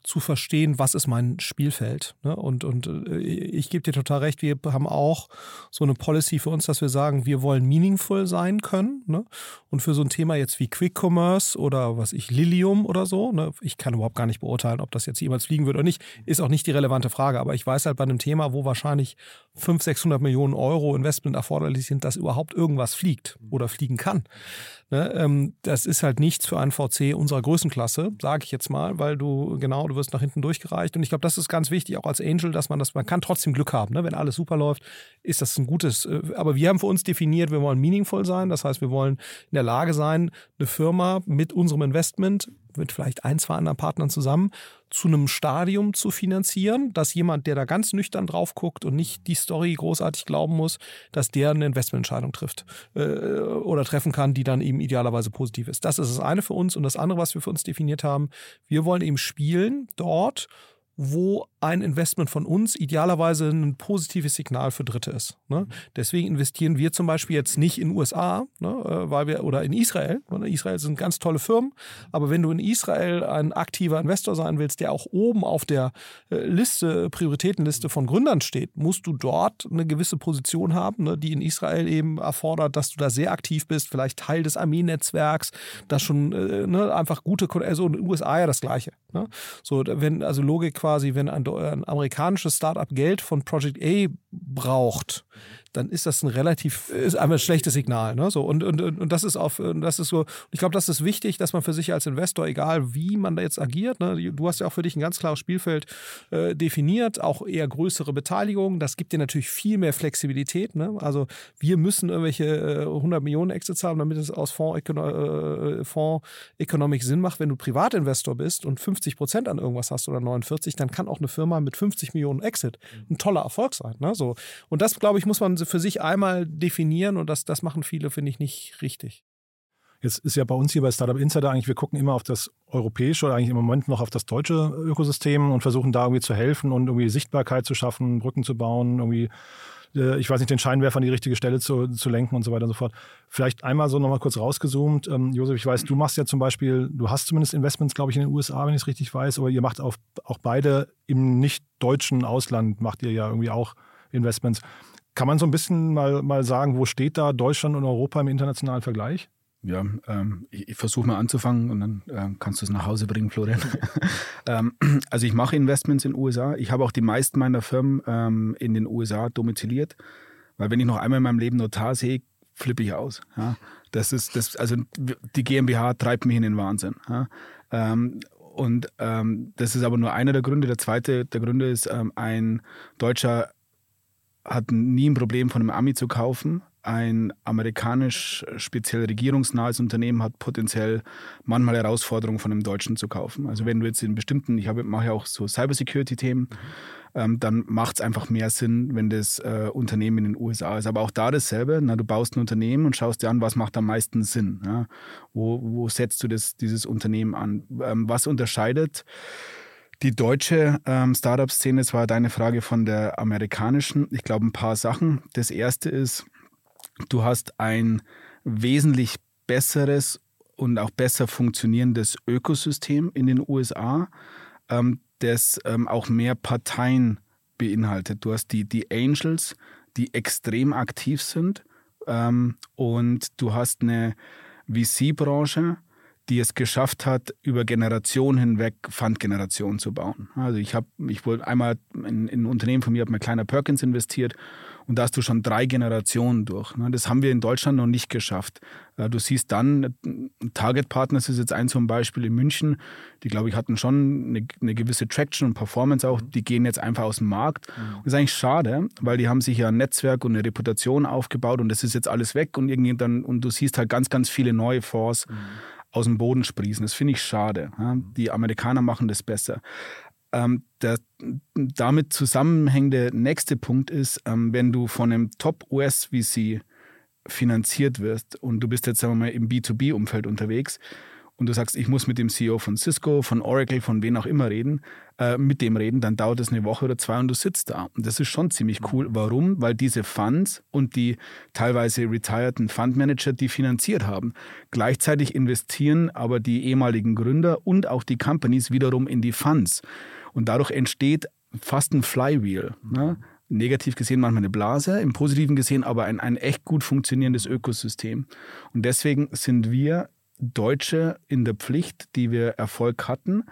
zu verstehen, was ist mein Spielfeld. Ne? Und, und äh, ich gebe dir total recht, wir haben auch so eine Policy für uns, dass wir sagen, wir wollen meaningful sein können. Ne? Und für so ein Thema jetzt wie Quick Commerce oder was ich, Lilium oder so, ne? ich kann überhaupt gar nicht beurteilen, ob das jetzt jemals fliegen wird oder nicht, ist auch nicht die relevante Frage. Aber ich weiß halt bei einem Thema, wo wahrscheinlich 500, 600 Millionen Euro Investment erforderlich sind, dass überhaupt irgendwas fliegt oder fliegen kann. Ne, ähm, das ist halt nichts für einen VC unserer Größenklasse, sage ich jetzt mal, weil du genau, du wirst nach hinten durchgereicht. Und ich glaube, das ist ganz wichtig, auch als Angel, dass man das, man kann trotzdem Glück haben. Ne? Wenn alles super läuft, ist das ein gutes. Äh, aber wir haben für uns definiert, wir wollen meaningful sein. Das heißt, wir wollen in der Lage sein, eine Firma mit unserem Investment mit vielleicht ein, zwei anderen Partnern zusammen zu einem Stadium zu finanzieren, dass jemand, der da ganz nüchtern drauf guckt und nicht die Story großartig glauben muss, dass der eine Investmententscheidung trifft äh, oder treffen kann, die dann eben idealerweise positiv ist. Das ist das eine für uns und das andere, was wir für uns definiert haben, wir wollen eben spielen dort, wo ein Investment von uns idealerweise ein positives Signal für Dritte ist. Ne? Mhm. Deswegen investieren wir zum Beispiel jetzt nicht in USA, ne, äh, weil wir oder in Israel. Ne? Israel sind ganz tolle Firmen, aber wenn du in Israel ein aktiver Investor sein willst, der auch oben auf der äh, Liste Prioritätenliste von Gründern steht, musst du dort eine gewisse Position haben, ne, die in Israel eben erfordert, dass du da sehr aktiv bist, vielleicht Teil des Armeenetzwerks, das schon äh, ne, einfach gute, also in den USA ja das Gleiche. Ne? So, wenn also Logik quasi, wenn ein, ein amerikanisches Startup Geld von Project A braucht, dann ist das ein relativ, ist einfach ein schlechtes Signal. Ne? So, und, und, und das ist auf, das ist so, ich glaube, das ist wichtig, dass man für sich als Investor, egal wie man da jetzt agiert, ne? du hast ja auch für dich ein ganz klares Spielfeld äh, definiert, auch eher größere Beteiligung. Das gibt dir natürlich viel mehr Flexibilität. Ne? Also wir müssen irgendwelche äh, 100 Millionen Exits haben, damit es aus Fonds, äh, Fonds Economic Sinn macht. Wenn du Privatinvestor bist und 50 Prozent an irgendwas hast oder 49, dann kann auch eine Firma mit 50 Millionen Exit ein toller Erfolg sein. Ne? So. Und das, glaube ich, muss man für sich einmal definieren und das, das machen viele, finde ich, nicht richtig. Jetzt ist ja bei uns hier bei Startup Insider eigentlich, wir gucken immer auf das europäische oder eigentlich im Moment noch auf das deutsche Ökosystem und versuchen da irgendwie zu helfen und irgendwie Sichtbarkeit zu schaffen, Brücken zu bauen, irgendwie äh, ich weiß nicht, den Scheinwerfer an die richtige Stelle zu, zu lenken und so weiter und so fort. Vielleicht einmal so nochmal kurz rausgezoomt. Ähm, Josef, ich weiß, du machst ja zum Beispiel, du hast zumindest Investments, glaube ich, in den USA, wenn ich es richtig weiß, aber ihr macht auf, auch beide im nicht deutschen Ausland, macht ihr ja irgendwie auch Investments. Kann man so ein bisschen mal, mal sagen, wo steht da Deutschland und Europa im internationalen Vergleich? Ja, ähm, ich, ich versuche mal anzufangen und dann äh, kannst du es nach Hause bringen, Florian. ähm, also ich mache Investments in den USA. Ich habe auch die meisten meiner Firmen ähm, in den USA domiziliert, weil wenn ich noch einmal in meinem Leben Notar sehe, flippe ich aus. Ja? Das ist das, also die GmbH treibt mich in den Wahnsinn. Ja? Ähm, und ähm, das ist aber nur einer der Gründe. Der zweite der Gründe ist, ähm, ein Deutscher hat nie ein Problem von einem Ami zu kaufen ein amerikanisch speziell regierungsnahes Unternehmen hat potenziell manchmal Herausforderungen von einem Deutschen zu kaufen. Also wenn du jetzt in bestimmten, ich habe, mache ja auch so Cybersecurity-Themen, ähm, dann macht es einfach mehr Sinn, wenn das äh, Unternehmen in den USA ist. Aber auch da dasselbe, na, du baust ein Unternehmen und schaust dir an, was macht am meisten Sinn. Ja? Wo, wo setzt du das, dieses Unternehmen an? Ähm, was unterscheidet die deutsche ähm, Startup-Szene, das war deine Frage von der amerikanischen. Ich glaube, ein paar Sachen. Das erste ist, Du hast ein wesentlich besseres und auch besser funktionierendes Ökosystem in den USA, ähm, das ähm, auch mehr Parteien beinhaltet. Du hast die, die Angels, die extrem aktiv sind ähm, und du hast eine VC-Branche, die es geschafft hat, über Generationen hinweg Fundgenerationen zu bauen. Also ich habe, ich wollte einmal in, in, ein Unternehmen von mir, habe mir kleiner Perkins investiert und da hast du schon drei Generationen durch. Ne? Das haben wir in Deutschland noch nicht geschafft. Äh, du siehst dann, Target Partners ist jetzt ein zum Beispiel in München, die glaube ich hatten schon eine, eine, gewisse Traction und Performance auch, die gehen jetzt einfach aus dem Markt. Mhm. Und das ist eigentlich schade, weil die haben sich ja ein Netzwerk und eine Reputation aufgebaut und das ist jetzt alles weg und irgendwie dann, und du siehst halt ganz, ganz viele neue Fonds. Mhm aus dem Boden sprießen. Das finde ich schade. Die Amerikaner machen das besser. Ähm, der damit zusammenhängende nächste Punkt ist, ähm, wenn du von einem Top-US-VC finanziert wirst und du bist jetzt sagen wir mal im B2B-Umfeld unterwegs, und du sagst, ich muss mit dem CEO von Cisco, von Oracle, von wen auch immer reden, äh, mit dem reden, dann dauert es eine Woche oder zwei und du sitzt da. Und das ist schon ziemlich cool. Warum? Weil diese Funds und die teilweise retireden Fundmanager die finanziert haben. Gleichzeitig investieren aber die ehemaligen Gründer und auch die Companies wiederum in die Funds. Und dadurch entsteht fast ein Flywheel. Ne? negativ gesehen manchmal eine Blase, im positiven gesehen aber ein, ein echt gut funktionierendes Ökosystem. Und deswegen sind wir Deutsche in der Pflicht, die wir Erfolg hatten, mhm.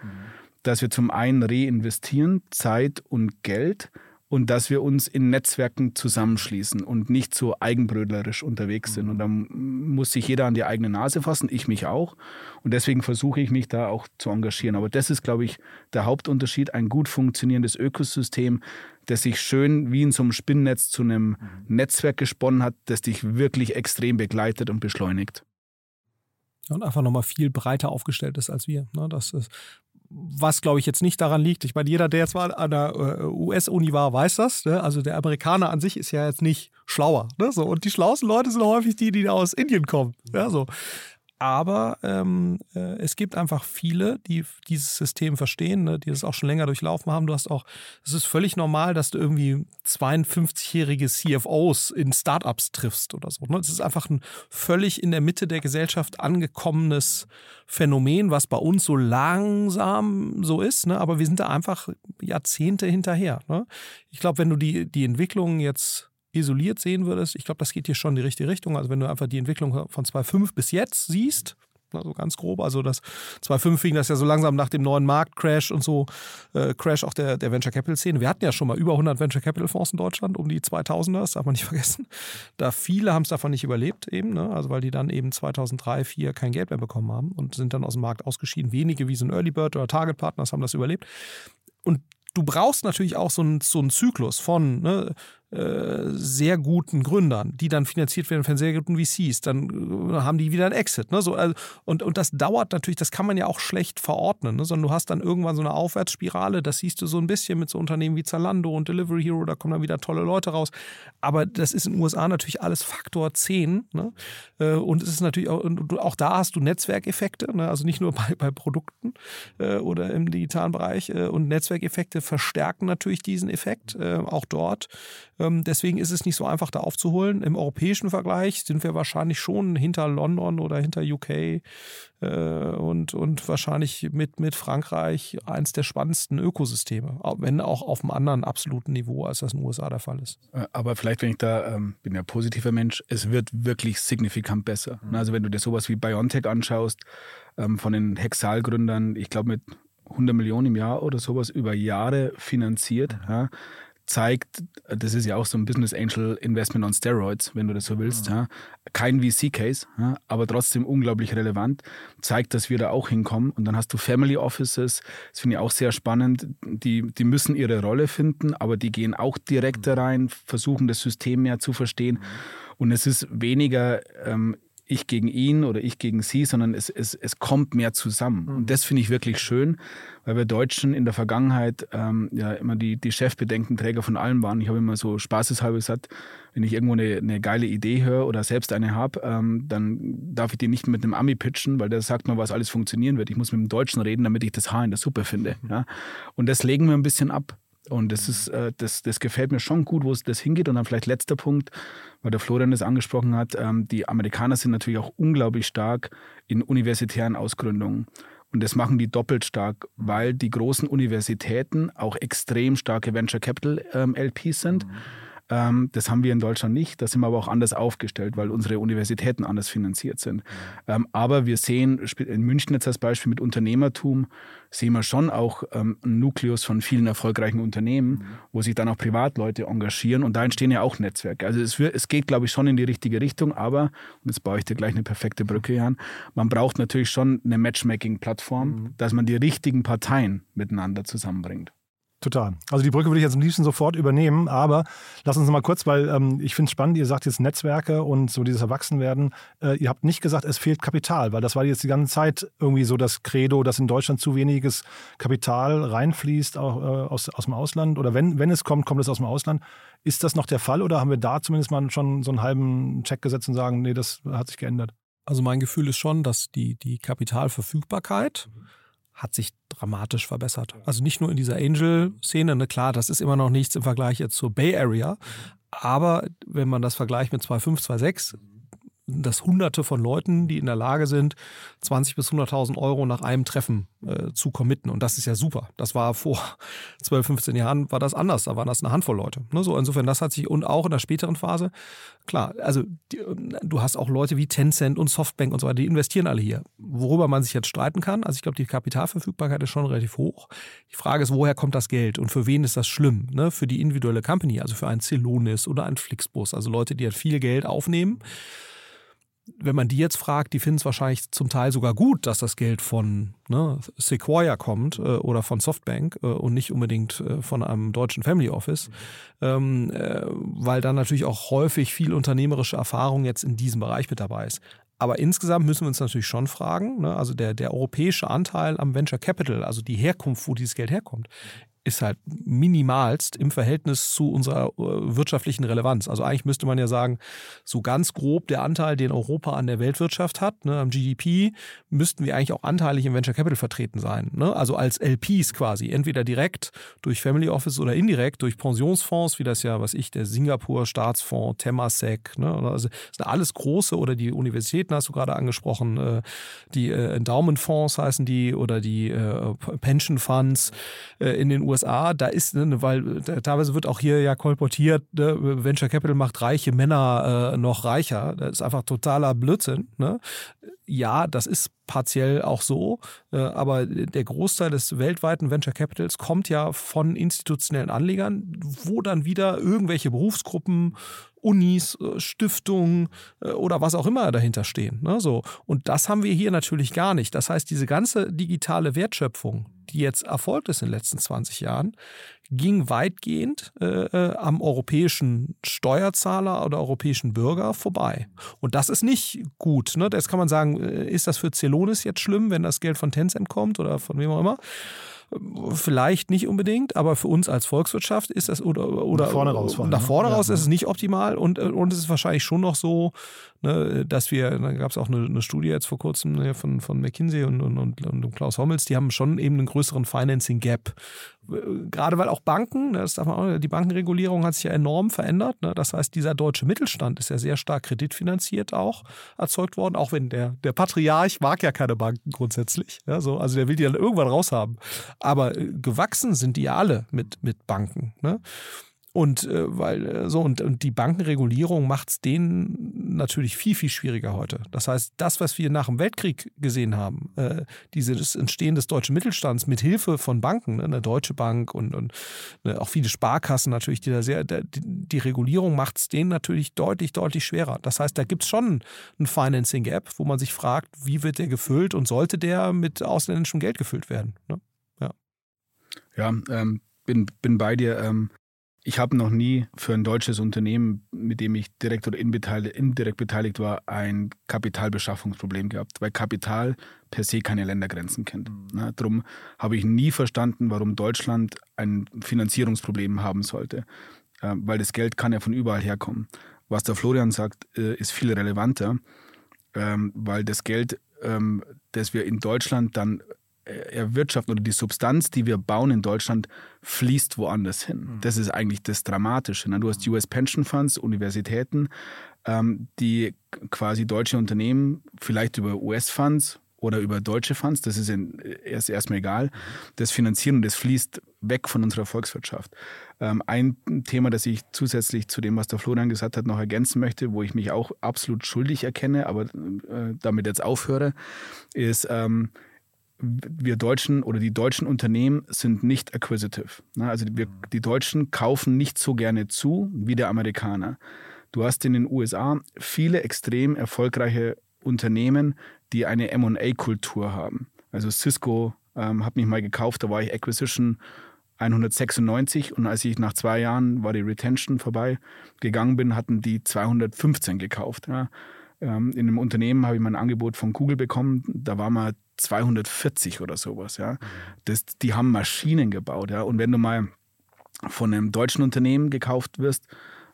dass wir zum einen reinvestieren, Zeit und Geld und dass wir uns in Netzwerken zusammenschließen und nicht so eigenbrödlerisch unterwegs sind. Und dann muss sich jeder an die eigene Nase fassen, ich mich auch. Und deswegen versuche ich mich da auch zu engagieren. Aber das ist, glaube ich, der Hauptunterschied, ein gut funktionierendes Ökosystem, das sich schön wie in so einem Spinnnetz zu einem. Netzwerk gesponnen hat, das dich wirklich extrem begleitet und beschleunigt und einfach nochmal viel breiter aufgestellt ist als wir. Ne? Das ist, was glaube ich jetzt nicht daran liegt. Ich meine, jeder, der jetzt mal an der äh, US-Uni war, weiß das. Ne? Also der Amerikaner an sich ist ja jetzt nicht schlauer. Ne? Und die schlauesten Leute sind häufig die, die aus Indien kommen. Ja, so. Aber ähm, äh, es gibt einfach viele, die dieses System verstehen, ne, die das auch schon länger durchlaufen haben. Du hast auch, es ist völlig normal, dass du irgendwie 52-jährige CFOs in Startups triffst oder so. Ne? Das ist einfach ein völlig in der Mitte der Gesellschaft angekommenes Phänomen, was bei uns so langsam so ist. Ne? Aber wir sind da einfach Jahrzehnte hinterher. Ne? Ich glaube, wenn du die, die Entwicklung jetzt isoliert sehen würdest, ich glaube, das geht hier schon in die richtige Richtung. Also wenn du einfach die Entwicklung von 2.5 bis jetzt siehst, also ganz grob, also das 2.5 fing das ja so langsam nach dem neuen Marktcrash und so, äh, Crash auch der, der Venture Capital Szene. Wir hatten ja schon mal über 100 Venture Capital Fonds in Deutschland, um die 2000er, das darf man nicht vergessen. Da viele haben es davon nicht überlebt eben, ne? also weil die dann eben 2003, 2004 kein Geld mehr bekommen haben und sind dann aus dem Markt ausgeschieden. Wenige wie so ein Early Bird oder Target Partners haben das überlebt. Und du brauchst natürlich auch so einen, so einen Zyklus von ne, sehr guten Gründern, die dann finanziert werden von sehr guten VCs. Dann äh, haben die wieder ein Exit. Ne? So, also, und, und das dauert natürlich, das kann man ja auch schlecht verordnen, ne? sondern du hast dann irgendwann so eine Aufwärtsspirale, das siehst du so ein bisschen mit so Unternehmen wie Zalando und Delivery Hero, da kommen dann wieder tolle Leute raus. Aber das ist in den USA natürlich alles Faktor 10. Ne? Äh, und es ist natürlich auch, auch da hast du Netzwerkeffekte, ne? also nicht nur bei, bei Produkten oder im digitalen Bereich. Und Netzwerkeffekte verstärken natürlich diesen Effekt, auch dort. Ähm, deswegen ist es nicht so einfach da aufzuholen. Im europäischen Vergleich sind wir wahrscheinlich schon hinter London oder hinter UK äh, und, und wahrscheinlich mit, mit Frankreich eins der spannendsten Ökosysteme, wenn auch auf einem anderen absoluten Niveau, als das in den USA der Fall ist. Äh, aber vielleicht, wenn ich da, ähm, bin ja positiver Mensch, es wird wirklich signifikant besser. Mhm. Also wenn du dir sowas wie BioNTech anschaust, ähm, von den Hexal-Gründern, ich glaube mit 100 Millionen im Jahr oder sowas über Jahre finanziert. Mhm. Ja, zeigt, das ist ja auch so ein Business Angel Investment on Steroids, wenn du das so willst. Mhm. Ja. Kein VC-Case, ja, aber trotzdem unglaublich relevant. Zeigt, dass wir da auch hinkommen. Und dann hast du Family Offices, das finde ich auch sehr spannend. Die, die müssen ihre Rolle finden, aber die gehen auch direkt da rein, versuchen das System mehr zu verstehen. Mhm. Und es ist weniger ähm, ich gegen ihn oder ich gegen sie, sondern es, es, es kommt mehr zusammen. Mhm. Und das finde ich wirklich schön, weil wir Deutschen in der Vergangenheit ähm, ja immer die, die Chefbedenkenträger von allem waren. Ich habe immer so spaßeshalber gesagt, wenn ich irgendwo eine, eine geile Idee höre oder selbst eine habe, ähm, dann darf ich die nicht mit einem Ami pitchen, weil der sagt mir, was alles funktionieren wird. Ich muss mit dem Deutschen reden, damit ich das Haar in der Suppe finde. Mhm. Ja? Und das legen wir ein bisschen ab. Und das ist, äh, das, das gefällt mir schon gut, wo es das hingeht. Und dann vielleicht letzter Punkt, weil der Florian das angesprochen hat. Ähm, die Amerikaner sind natürlich auch unglaublich stark in universitären Ausgründungen. Und das machen die doppelt stark, weil die großen Universitäten auch extrem starke Venture Capital ähm, LPs sind. Mhm das haben wir in Deutschland nicht. Da sind wir aber auch anders aufgestellt, weil unsere Universitäten anders finanziert sind. Ähm, aber wir sehen in München jetzt als Beispiel mit Unternehmertum, sehen wir schon auch ähm, einen Nukleus von vielen erfolgreichen Unternehmen, mhm. wo sich dann auch Privatleute engagieren und da entstehen ja auch Netzwerke. Also es, es geht, glaube ich, schon in die richtige Richtung, aber, und jetzt baue ich dir gleich eine perfekte Brücke an, man braucht natürlich schon eine Matchmaking-Plattform, mhm. dass man die richtigen Parteien miteinander zusammenbringt. Total. Also die Brücke würde ich jetzt am liebsten sofort übernehmen, aber lass uns mal kurz, weil ähm, ich finde es spannend, ihr sagt jetzt Netzwerke und so dieses Erwachsenwerden. Äh, ihr habt nicht gesagt, es fehlt Kapital, weil das war jetzt die ganze Zeit irgendwie so das Credo, dass in Deutschland zu weniges Kapital reinfließt auch, äh, aus, aus dem Ausland oder wenn, wenn es kommt, kommt es aus dem Ausland. Ist das noch der Fall oder haben wir da zumindest mal schon so einen halben Check gesetzt und sagen, nee, das hat sich geändert? Also mein Gefühl ist schon, dass die, die Kapitalverfügbarkeit mhm hat sich dramatisch verbessert. Also nicht nur in dieser Angel-Szene, ne, klar, das ist immer noch nichts im Vergleich jetzt zur Bay Area, aber wenn man das vergleicht mit 2.5, 2.6, das Hunderte von Leuten, die in der Lage sind, 20 bis 100.000 Euro nach einem Treffen äh, zu committen. Und das ist ja super. Das war vor 12, 15 Jahren war das anders. Da waren das eine Handvoll Leute. Ne? So insofern, das hat sich und auch in der späteren Phase, klar, also die, du hast auch Leute wie Tencent und Softbank und so weiter, die investieren alle hier. Worüber man sich jetzt streiten kann, also ich glaube, die Kapitalverfügbarkeit ist schon relativ hoch. Die Frage ist, woher kommt das Geld und für wen ist das schlimm? Ne? Für die individuelle Company, also für einen Celonis oder einen Flixbus, also Leute, die halt viel Geld aufnehmen wenn man die jetzt fragt, die finden es wahrscheinlich zum Teil sogar gut, dass das Geld von ne, Sequoia kommt äh, oder von Softbank äh, und nicht unbedingt äh, von einem deutschen Family Office, ähm, äh, weil dann natürlich auch häufig viel unternehmerische Erfahrung jetzt in diesem Bereich mit dabei ist. Aber insgesamt müssen wir uns natürlich schon fragen, ne, also der, der europäische Anteil am Venture Capital, also die Herkunft, wo dieses Geld herkommt, ist halt minimalst im Verhältnis zu unserer äh, wirtschaftlichen Relevanz. Also eigentlich müsste man ja sagen, so ganz grob der Anteil, den Europa an der Weltwirtschaft hat, ne, am GDP, müssten wir eigentlich auch anteilig im Venture Capital vertreten sein. Ne? Also als LPs quasi, entweder direkt durch Family Office oder indirekt durch Pensionsfonds, wie das ja, was ich, der Singapur Staatsfonds, Temasek, ne? also das sind alles große oder die Universitäten hast du gerade angesprochen, äh, die äh, Endowment Fonds heißen die oder die Pension Funds in den USA USA, da ist, ne, weil da, teilweise wird auch hier ja kolportiert, ne, Venture Capital macht reiche Männer äh, noch reicher. Das ist einfach totaler Blödsinn. Ne? Ja, das ist partiell auch so, äh, aber der Großteil des weltweiten Venture Capitals kommt ja von institutionellen Anlegern, wo dann wieder irgendwelche Berufsgruppen Unis, äh, Stiftungen äh, oder was auch immer dahinter stehen. Ne? Und das haben wir hier natürlich gar nicht. Das heißt, diese ganze digitale Wertschöpfung, die jetzt erfolgt ist in den letzten 20 Jahren, ging weitgehend äh, äh, am europäischen Steuerzahler oder europäischen Bürger vorbei. Und das ist nicht gut. Ne? Das kann man sagen, ist das für Celonis jetzt schlimm, wenn das Geld von Tencent kommt oder von wem auch immer? Vielleicht nicht unbedingt, aber für uns als Volkswirtschaft ist das oder, oder nach vorne raus, nach vorne raus ja. ist es nicht optimal und, und es ist wahrscheinlich schon noch so, ne, dass wir, da gab es auch eine, eine, Studie jetzt vor kurzem ne, von, von McKinsey und, und, und, und Klaus Hommels, die haben schon eben einen größeren Financing Gap gerade weil auch Banken, ne, das darf man auch, die Bankenregulierung hat sich ja enorm verändert. Ne? Das heißt, dieser deutsche Mittelstand ist ja sehr stark kreditfinanziert auch erzeugt worden, auch wenn der, der Patriarch mag ja keine Banken grundsätzlich. Ja, so, also der will die dann irgendwann raushaben. Aber äh, gewachsen sind die ja alle mit, mit Banken. Ne? Und äh, weil äh, so und, und die Bankenregulierung macht es denen natürlich viel viel schwieriger heute. Das heißt, das, was wir nach dem Weltkrieg gesehen haben, äh, dieses Entstehen des deutschen Mittelstands mit Hilfe von Banken, ne, eine Deutsche Bank und, und ne, auch viele Sparkassen natürlich, die da sehr die, die Regulierung macht es denen natürlich deutlich deutlich schwerer. Das heißt, da gibt es schon ein Financing Gap, wo man sich fragt, wie wird der gefüllt und sollte der mit ausländischem Geld gefüllt werden? Ne? Ja, ja ähm, bin bin bei dir. Ähm ich habe noch nie für ein deutsches Unternehmen, mit dem ich direkt oder indirekt beteiligt war, ein Kapitalbeschaffungsproblem gehabt, weil Kapital per se keine Ländergrenzen kennt. Mhm. Darum habe ich nie verstanden, warum Deutschland ein Finanzierungsproblem haben sollte, äh, weil das Geld kann ja von überall herkommen. Was der Florian sagt, äh, ist viel relevanter, ähm, weil das Geld, ähm, das wir in Deutschland dann erwirtschaften oder die Substanz, die wir bauen in Deutschland, fließt woanders hin. Mhm. Das ist eigentlich das Dramatische. Ne? Du hast US Pension Funds, Universitäten, ähm, die quasi deutsche Unternehmen vielleicht über US-Funds oder über deutsche Funds, das ist erst erstmal egal, das finanzieren und das fließt weg von unserer Volkswirtschaft. Ähm, ein Thema, das ich zusätzlich zu dem, was der Florian gesagt hat, noch ergänzen möchte, wo ich mich auch absolut schuldig erkenne, aber äh, damit jetzt aufhöre, ist, ähm, wir Deutschen oder die deutschen Unternehmen sind nicht acquisitive. Also wir, die Deutschen kaufen nicht so gerne zu wie der Amerikaner. Du hast in den USA viele extrem erfolgreiche Unternehmen, die eine M&A-Kultur haben. Also Cisco ähm, hat mich mal gekauft, da war ich Acquisition 196 und als ich nach zwei Jahren war die Retention vorbei gegangen bin, hatten die 215 gekauft. Ja. Ähm, in einem Unternehmen habe ich mal ein Angebot von Google bekommen, da war mal 240 oder sowas. Ja. Das, die haben Maschinen gebaut. Ja. Und wenn du mal von einem deutschen Unternehmen gekauft wirst,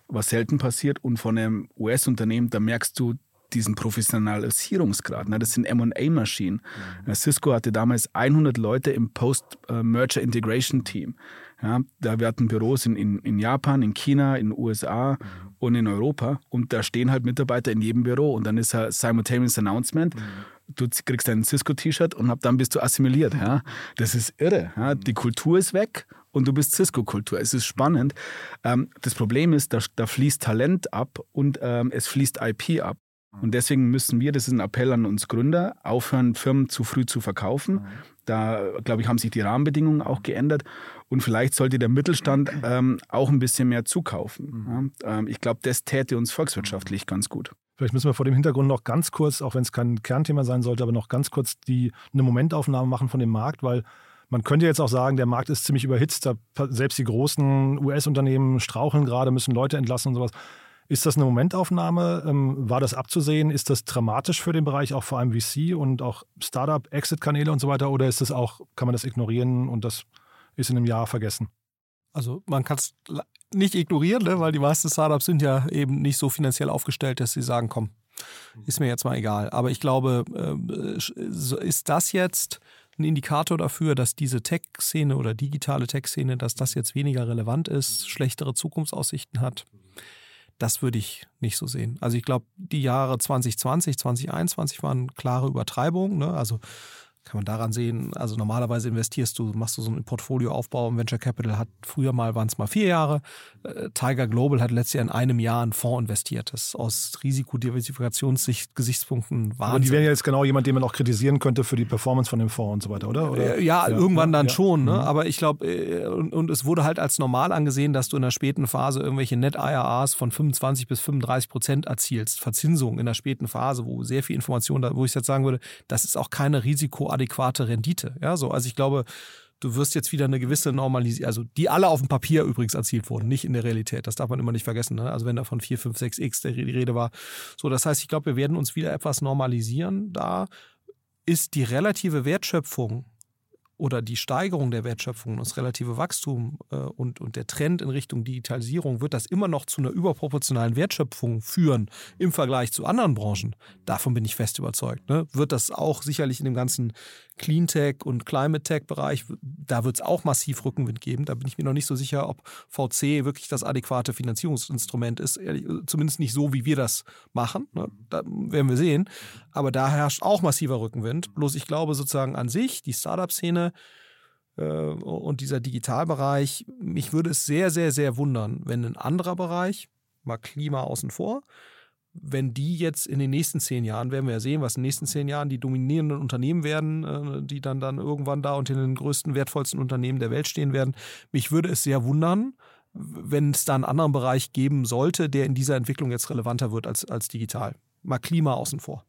was selten passiert, und von einem US-Unternehmen, da merkst du diesen Professionalisierungsgrad. Ne? Das sind M&A-Maschinen. Mhm. Cisco hatte damals 100 Leute im Post-Merger Integration Team. Ja, da wir hatten Büros in, in, in Japan, in China, in den USA mhm. und in Europa und da stehen halt Mitarbeiter in jedem Büro und dann ist ein simultaneous Announcement. Mhm. Du kriegst ein Cisco-T-Shirt und ab dann bist du assimiliert. Ja? Das ist irre. Ja? Die Kultur ist weg und du bist Cisco-Kultur. Es ist spannend. Ähm, das Problem ist, da, da fließt Talent ab und ähm, es fließt IP ab. Und deswegen müssen wir, das ist ein Appell an uns Gründer, aufhören, Firmen zu früh zu verkaufen. Da, glaube ich, haben sich die Rahmenbedingungen auch geändert. Und vielleicht sollte der Mittelstand ähm, auch ein bisschen mehr zukaufen. Ja, ähm, ich glaube, das täte uns volkswirtschaftlich ganz gut. Vielleicht müssen wir vor dem Hintergrund noch ganz kurz, auch wenn es kein Kernthema sein sollte, aber noch ganz kurz die, eine Momentaufnahme machen von dem Markt, weil man könnte jetzt auch sagen, der Markt ist ziemlich überhitzt. Selbst die großen US-Unternehmen straucheln gerade, müssen Leute entlassen und sowas. Ist das eine Momentaufnahme? Ähm, war das abzusehen? Ist das dramatisch für den Bereich, auch vor allem VC und auch Startup, Exit-Kanäle und so weiter? Oder ist das auch, kann man das ignorieren und das ist in einem Jahr vergessen? Also man kann es nicht ignorieren, ne? weil die meisten Startups sind ja eben nicht so finanziell aufgestellt, dass sie sagen, komm, ist mir jetzt mal egal. Aber ich glaube, äh, ist das jetzt ein Indikator dafür, dass diese Tech-Szene oder digitale Tech-Szene, dass das jetzt weniger relevant ist, schlechtere Zukunftsaussichten hat? Das würde ich nicht so sehen. Also ich glaube, die Jahre 2020, 2021 waren klare Übertreibungen. Ne? Also kann man daran sehen, also normalerweise investierst du, machst du so einen Portfolioaufbau im Venture Capital, hat früher mal waren es mal vier Jahre. Äh, Tiger Global hat letztes Jahr in einem Jahr einen Fonds investiert. Das ist aus Risikodiversifikationsgesichtspunkten Wahnsinn. Aber die wären ja jetzt genau jemand, den man auch kritisieren könnte für die Performance von dem Fonds und so weiter, oder? oder? Äh, ja, ja, irgendwann dann ja. schon. Ne? Mhm. Aber ich glaube, äh, und, und, es wurde halt als normal angesehen, dass du in der späten Phase irgendwelche Net-IRAs von 25 bis 35 Prozent erzielst. Verzinsung in der späten Phase, wo sehr viel Information da, wo ich jetzt sagen würde, das ist auch keine Risiko adäquate Rendite. Ja, so, also ich glaube, du wirst jetzt wieder eine gewisse Normalisierung, also die alle auf dem Papier übrigens erzielt wurden, nicht in der Realität. Das darf man immer nicht vergessen. Ne? Also wenn da von 4, 5, 6 X die Rede war. So, das heißt, ich glaube, wir werden uns wieder etwas normalisieren. Da ist die relative Wertschöpfung oder die Steigerung der Wertschöpfung, das relative Wachstum äh, und, und der Trend in Richtung Digitalisierung, wird das immer noch zu einer überproportionalen Wertschöpfung führen im Vergleich zu anderen Branchen. Davon bin ich fest überzeugt. Ne? Wird das auch sicherlich in dem ganzen Cleantech und Climate Tech Bereich, da wird es auch massiv Rückenwind geben. Da bin ich mir noch nicht so sicher, ob VC wirklich das adäquate Finanzierungsinstrument ist. Zumindest nicht so, wie wir das machen. Ne? Da werden wir sehen. Aber da herrscht auch massiver Rückenwind. Bloß ich glaube sozusagen an sich, die Startup-Szene äh, und dieser Digitalbereich, mich würde es sehr, sehr, sehr wundern, wenn ein anderer Bereich, mal Klima außen vor, wenn die jetzt in den nächsten zehn Jahren, werden wir ja sehen, was in den nächsten zehn Jahren die dominierenden Unternehmen werden, äh, die dann, dann irgendwann da unter den größten, wertvollsten Unternehmen der Welt stehen werden. Mich würde es sehr wundern, wenn es da einen anderen Bereich geben sollte, der in dieser Entwicklung jetzt relevanter wird als, als digital. Mal Klima außen vor.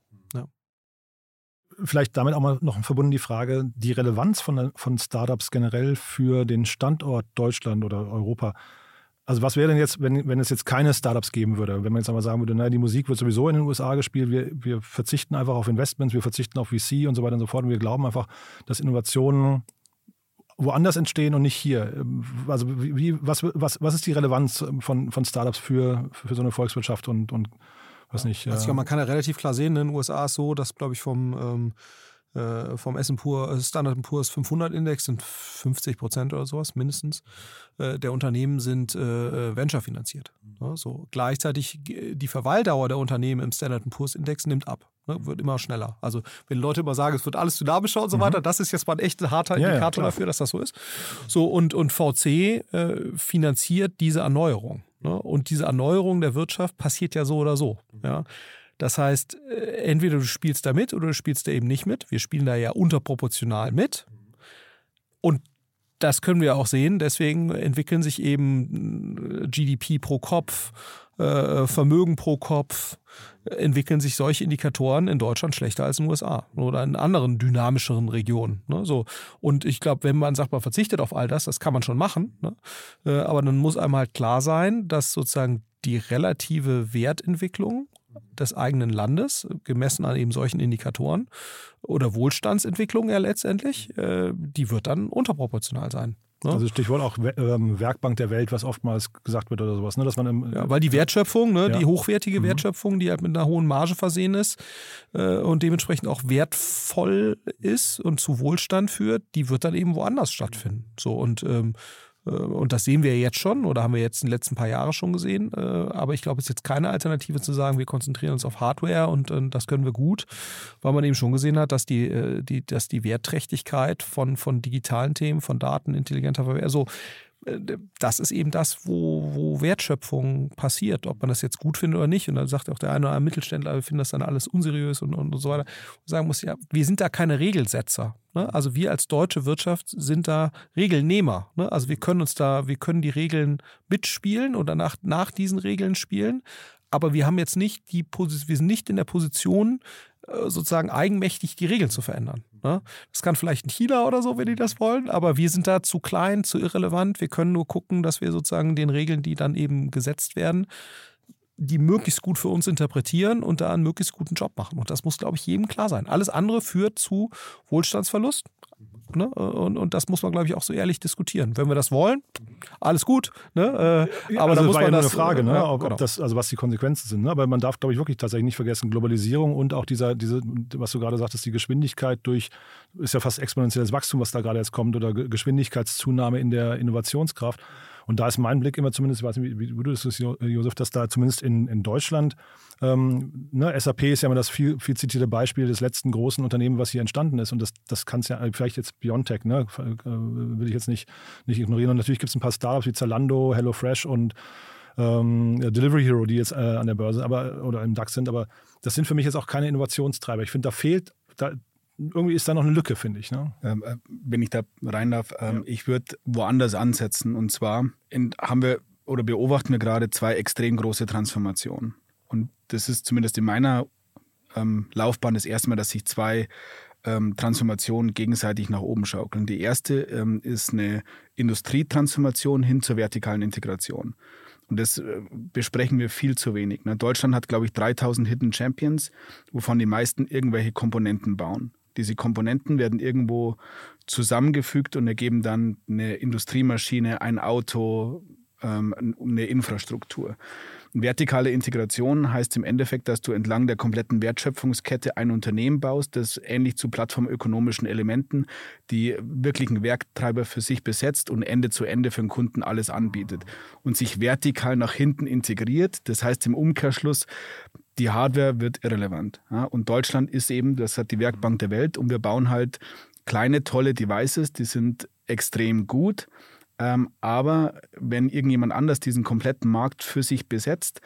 Vielleicht damit auch mal noch verbunden die Frage, die Relevanz von, von Startups generell für den Standort Deutschland oder Europa. Also was wäre denn jetzt, wenn, wenn es jetzt keine Startups geben würde? Wenn man jetzt einmal sagen würde, naja, die Musik wird sowieso in den USA gespielt, wir, wir verzichten einfach auf Investments, wir verzichten auf VC und so weiter und so fort und wir glauben einfach, dass Innovationen woanders entstehen und nicht hier. Also wie, was, was, was ist die Relevanz von, von Startups für, für so eine Volkswirtschaft und, und was nicht? Also, ja, man kann ja relativ klar sehen, in den USA ist so, dass, glaube ich, vom ähm, äh, vom S&P äh, Standard Poor's 500 Index sind 50 Prozent oder sowas mindestens äh, der Unternehmen sind äh, Venture finanziert. Ja, so gleichzeitig die Verweildauer der Unternehmen im Standard Poor's Index nimmt ab, ne, wird immer schneller. Also wenn Leute immer sagen, es wird alles dynamischer und so mhm. weiter, das ist jetzt mal ein echt harter Indikator ja, dafür, dass das so ist. So und und VC äh, finanziert diese Erneuerung. Ne? Und diese Erneuerung der Wirtschaft passiert ja so oder so. Ja. Das heißt, äh, entweder du spielst da mit oder du spielst da eben nicht mit. Wir spielen da ja unterproportional mit. Und das können wir auch sehen. Deswegen entwickeln sich eben äh, GDP pro Kopf, äh, Vermögen pro Kopf, entwickeln sich solche Indikatoren in Deutschland schlechter als in den USA oder in anderen dynamischeren Regionen. Ne? Und ich glaube, wenn man sagt, man verzichtet auf all das, das kann man schon machen. Ne? Aber dann muss einem halt klar sein, dass sozusagen die relative Wertentwicklung des eigenen Landes, gemessen an eben solchen Indikatoren oder Wohlstandsentwicklung ja letztendlich, äh, die wird dann unterproportional sein. Ne? Also Stichwort auch ähm, Werkbank der Welt, was oftmals gesagt wird oder sowas, ne? dass man im, ja, weil die Wertschöpfung, ne, ja. die hochwertige mhm. Wertschöpfung, die halt mit einer hohen Marge versehen ist äh, und dementsprechend auch wertvoll ist und zu Wohlstand führt, die wird dann eben woanders stattfinden. So und ähm, äh, und das sehen wir jetzt schon oder haben wir jetzt in den letzten paar Jahren schon gesehen. Äh, aber ich glaube, es ist jetzt keine Alternative zu sagen, wir konzentrieren uns auf Hardware und das können wir gut, weil man eben schon gesehen hat, dass die, äh, die, dass die Wertträchtigkeit von, von digitalen Themen, von Daten, intelligenter Verwaltung, also das ist eben das, wo, wo Wertschöpfung passiert, ob man das jetzt gut findet oder nicht. Und dann sagt auch der eine oder andere Mittelständler, wir finden das dann alles unseriös und, und so weiter. Und sagen muss, ja, wir sind da keine Regelsetzer. Ne? Also wir als deutsche Wirtschaft sind da Regelnehmer. Ne? Also wir können uns da, wir können die Regeln mitspielen oder nach, nach diesen Regeln spielen. Aber wir haben jetzt nicht die Position, wir sind nicht in der Position, äh, sozusagen eigenmächtig die Regeln zu verändern. Ne? Das kann vielleicht in China oder so, wenn die das wollen, aber wir sind da zu klein, zu irrelevant. Wir können nur gucken, dass wir sozusagen den Regeln, die dann eben gesetzt werden, die möglichst gut für uns interpretieren und da einen möglichst guten Job machen. Und das muss, glaube ich, jedem klar sein. Alles andere führt zu Wohlstandsverlust. Ne? Und, und das muss man, glaube ich, auch so ehrlich diskutieren. Wenn wir das wollen, alles gut. Ne? Äh, aber also da muss man ja das, eine Frage, ne? ob, genau. ob das, also was die Konsequenzen sind. Ne? Aber man darf, glaube ich, wirklich tatsächlich nicht vergessen, Globalisierung und auch dieser, diese, was du gerade sagtest, die Geschwindigkeit durch, ist ja fast exponentielles Wachstum, was da gerade jetzt kommt, oder Geschwindigkeitszunahme in der Innovationskraft. Und da ist mein Blick immer zumindest, ich weiß nicht, wie, du das siehst, Josef, dass da zumindest in, in Deutschland, ähm, ne, SAP ist ja immer das viel, viel zitierte Beispiel des letzten großen Unternehmens, was hier entstanden ist. Und das, das kann es ja, vielleicht jetzt Biontech, ne, äh, will ich jetzt nicht, nicht ignorieren. Und natürlich gibt es ein paar Startups wie Zalando, HelloFresh und ähm, Delivery Hero, die jetzt äh, an der Börse aber, oder im DAX sind. Aber das sind für mich jetzt auch keine Innovationstreiber. Ich finde, da fehlt, da, irgendwie ist da noch eine Lücke, finde ich. Ne? Ähm, äh, wenn ich da rein darf, ähm, ja. ich würde woanders ansetzen. Und zwar in, haben wir oder beobachten wir gerade zwei extrem große Transformationen. Und das ist zumindest in meiner ähm, Laufbahn das erste Mal, dass sich zwei ähm, Transformationen gegenseitig nach oben schaukeln. Die erste ähm, ist eine Industrietransformation hin zur vertikalen Integration. Und das äh, besprechen wir viel zu wenig. Ne? Deutschland hat, glaube ich, 3000 Hidden Champions, wovon die meisten irgendwelche Komponenten bauen. Diese Komponenten werden irgendwo zusammengefügt und ergeben dann eine Industriemaschine, ein Auto, ähm, eine Infrastruktur. Vertikale Integration heißt im Endeffekt, dass du entlang der kompletten Wertschöpfungskette ein Unternehmen baust, das ähnlich zu plattformökonomischen Elementen die wirklichen Werktreiber für sich besetzt und Ende zu Ende für den Kunden alles anbietet und sich vertikal nach hinten integriert. Das heißt im Umkehrschluss, die Hardware wird irrelevant. Ja? Und Deutschland ist eben, das hat die Werkbank der Welt und wir bauen halt kleine, tolle Devices, die sind extrem gut ähm, aber wenn irgendjemand anders diesen kompletten Markt für sich besetzt,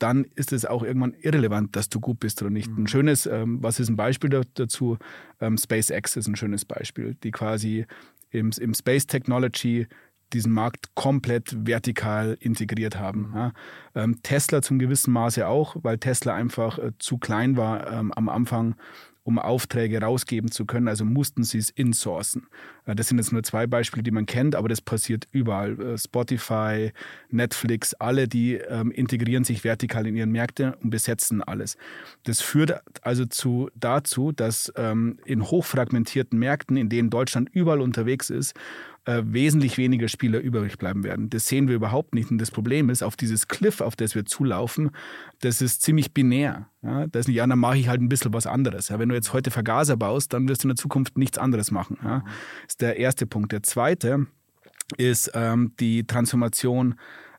dann ist es auch irgendwann irrelevant, dass du gut bist oder nicht. Ein mhm. schönes, ähm, was ist ein Beispiel dazu? Ähm, SpaceX ist ein schönes Beispiel, die quasi im, im Space Technology diesen Markt komplett vertikal integriert haben. Ja. Ähm, Tesla zum gewissen Maße auch, weil Tesla einfach äh, zu klein war ähm, am Anfang um Aufträge rausgeben zu können. Also mussten sie es insourcen. Äh, das sind jetzt nur zwei Beispiele, die man kennt, aber das passiert überall. Äh, Spotify, Netflix, alle, die ähm, integrieren sich vertikal in ihren Märkte und besetzen alles. Das führt also zu, dazu, dass ähm, in hochfragmentierten Märkten, in denen Deutschland überall unterwegs ist, äh, wesentlich weniger Spieler übrig bleiben werden. Das sehen wir überhaupt nicht. Und das Problem ist, auf dieses Cliff, auf das wir zulaufen, das ist ziemlich binär. Ja, das ist nicht, ja, dann mache ich halt ein bisschen was anderes. Ja, wenn du jetzt heute Vergaser baust, dann wirst du in der Zukunft nichts anderes machen. Ja. Ist der erste Punkt. Der zweite ist ähm, die Transformation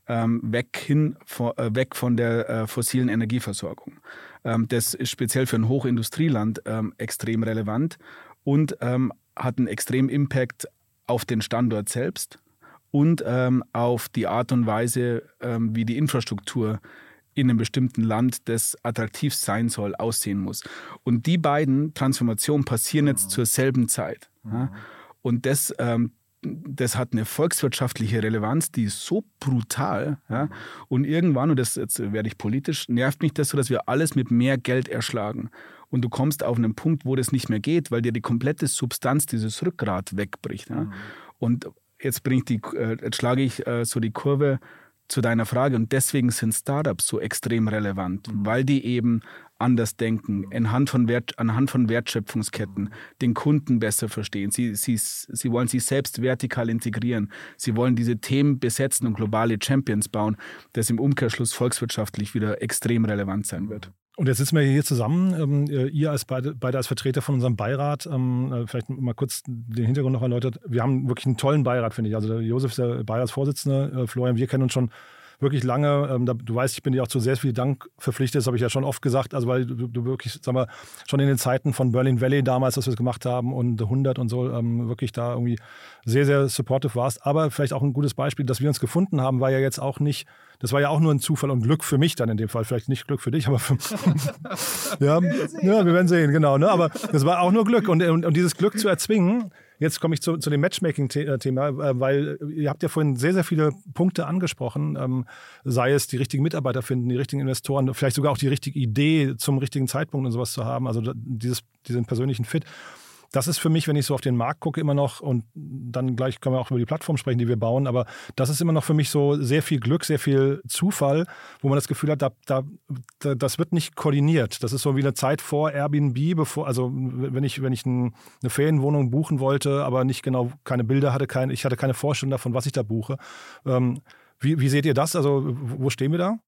ähm, weg, hin, vor, äh, weg von der äh, fossilen Energieversorgung. Ähm, das ist speziell für ein Hochindustrieland ähm, extrem relevant und ähm, hat einen extremen Impact auf den Standort selbst und ähm, auf die Art und Weise, ähm, wie die Infrastruktur in einem bestimmten Land, das attraktiv sein soll, aussehen muss. Und die beiden Transformationen passieren jetzt zur selben Zeit. Ja? Und das, ähm, das hat eine volkswirtschaftliche Relevanz, die ist so brutal. Ja? Und irgendwann, und das jetzt werde ich politisch, nervt mich das so, dass wir alles mit mehr Geld erschlagen und du kommst auf einen Punkt, wo das nicht mehr geht, weil dir die komplette Substanz dieses Rückgrat wegbricht. Ja? Mhm. Und jetzt, bringt die, äh, jetzt schlage ich äh, so die Kurve zu deiner Frage und deswegen sind Startups so extrem relevant, mhm. weil die eben anders denken, anhand von, Wert, anhand von Wertschöpfungsketten, den Kunden besser verstehen. Sie, sie, sie wollen sich selbst vertikal integrieren. Sie wollen diese Themen besetzen und globale Champions bauen, das im Umkehrschluss volkswirtschaftlich wieder extrem relevant sein wird. Und jetzt sitzen wir hier zusammen, ähm, ihr als beide, beide, als Vertreter von unserem Beirat. Ähm, äh, vielleicht mal kurz den Hintergrund noch erläutert. Wir haben wirklich einen tollen Beirat, finde ich. Also der Josef ist der Beiratsvorsitzende, äh, Florian, wir kennen uns schon wirklich lange. Ähm, da, du weißt, ich bin dir auch zu sehr viel Dank verpflichtet, das habe ich ja schon oft gesagt. Also weil du, du wirklich, sag mal, schon in den Zeiten von Berlin Valley damals, dass wir es gemacht haben und The 100 und so, ähm, wirklich da irgendwie sehr, sehr supportive warst. Aber vielleicht auch ein gutes Beispiel, dass wir uns gefunden haben, war ja jetzt auch nicht, das war ja auch nur ein Zufall und Glück für mich dann in dem Fall. Vielleicht nicht Glück für dich, aber für ja, ja, wir werden sehen, genau. Ne? Aber das war auch nur Glück. Und, und, und dieses Glück zu erzwingen, Jetzt komme ich zu, zu dem Matchmaking-Thema, äh, weil ihr habt ja vorhin sehr, sehr viele Punkte angesprochen, ähm, sei es die richtigen Mitarbeiter finden, die richtigen Investoren, vielleicht sogar auch die richtige Idee zum richtigen Zeitpunkt und sowas zu haben, also dieses, diesen persönlichen Fit das ist für mich, wenn ich so auf den Markt gucke, immer noch, und dann gleich können wir auch über die Plattform sprechen, die wir bauen, aber das ist immer noch für mich so sehr viel Glück, sehr viel Zufall, wo man das Gefühl hat, da, da, da das wird nicht koordiniert. Das ist so wie eine Zeit vor Airbnb, bevor, also wenn ich, wenn ich ein, eine Ferienwohnung buchen wollte, aber nicht genau keine Bilder hatte, kein, ich hatte keine Vorstellung davon, was ich da buche. Ähm, wie, wie seht ihr das? Also, wo stehen wir da?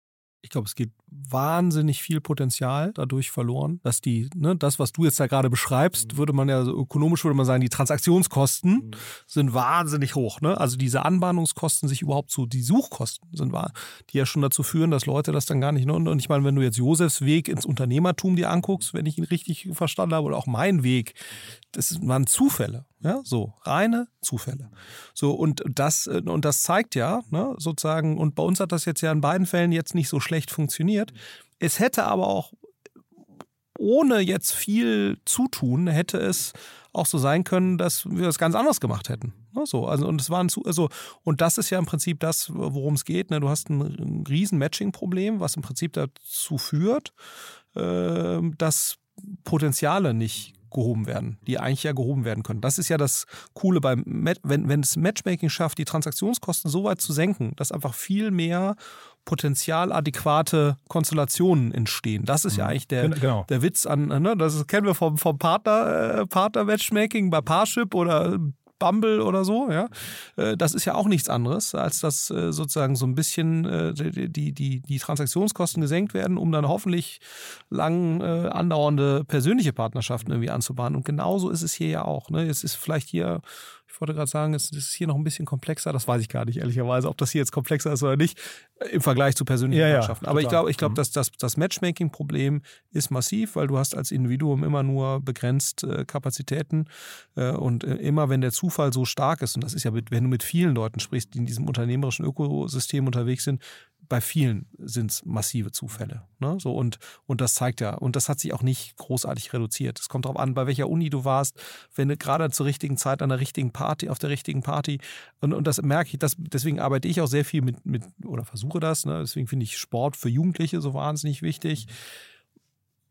Ich glaube, es geht wahnsinnig viel Potenzial dadurch verloren, dass die, ne, das, was du jetzt da gerade beschreibst, mhm. würde man ja so ökonomisch würde man sagen, die Transaktionskosten mhm. sind wahnsinnig hoch. Ne? Also diese Anbahnungskosten sich überhaupt zu, die Suchkosten sind wahr, die ja schon dazu führen, dass Leute das dann gar nicht, ne? und ich meine, wenn du jetzt Josefs Weg ins Unternehmertum dir anguckst, wenn ich ihn richtig verstanden habe, oder auch mein Weg, das waren Zufälle. Ja, so reine Zufälle. So und das äh, und das zeigt ja, ne, sozusagen und bei uns hat das jetzt ja in beiden Fällen jetzt nicht so schlecht funktioniert. Es hätte aber auch ohne jetzt viel Zutun hätte es auch so sein können, dass wir das ganz anders gemacht hätten. Ne, so, also und es waren zu, also und das ist ja im Prinzip das, worum es geht. Ne? Du hast ein, ein riesen Matching-Problem, was im Prinzip dazu führt, äh, dass Potenziale nicht gehoben werden, die eigentlich ja gehoben werden können. Das ist ja das Coole beim, wenn, wenn es Matchmaking schafft, die Transaktionskosten so weit zu senken, dass einfach viel mehr potenzialadäquate Konstellationen entstehen. Das ist ja mhm. eigentlich der, genau. der Witz an, ne? das kennen wir vom, vom Partner, äh, Partner-Matchmaking bei Parship oder Bumble oder so, ja. Äh, das ist ja auch nichts anderes, als dass äh, sozusagen so ein bisschen äh, die, die, die Transaktionskosten gesenkt werden, um dann hoffentlich lang andauernde persönliche Partnerschaften irgendwie anzubahnen. Und genauso ist es hier ja auch. Ne? Es ist vielleicht hier ich wollte gerade sagen, es ist hier noch ein bisschen komplexer. Das weiß ich gar nicht, ehrlicherweise, ob das hier jetzt komplexer ist oder nicht, im Vergleich zu persönlichen ja. Ja, Aber ich glaube, ich glaube, mhm. dass das, das Matchmaking-Problem ist massiv, weil du hast als Individuum immer nur begrenzt äh, Kapazitäten. Äh, und äh, immer wenn der Zufall so stark ist, und das ist ja, wenn du mit vielen Leuten sprichst, die in diesem unternehmerischen Ökosystem unterwegs sind, bei vielen sind es massive Zufälle. Ne? So, und, und das zeigt ja, und das hat sich auch nicht großartig reduziert. Es kommt darauf an, bei welcher Uni du warst, wenn du gerade zur richtigen Zeit an der richtigen Party, auf der richtigen Party, und, und das merke ich, das, deswegen arbeite ich auch sehr viel mit, mit oder versuche das, ne? deswegen finde ich Sport für Jugendliche so wahnsinnig wichtig.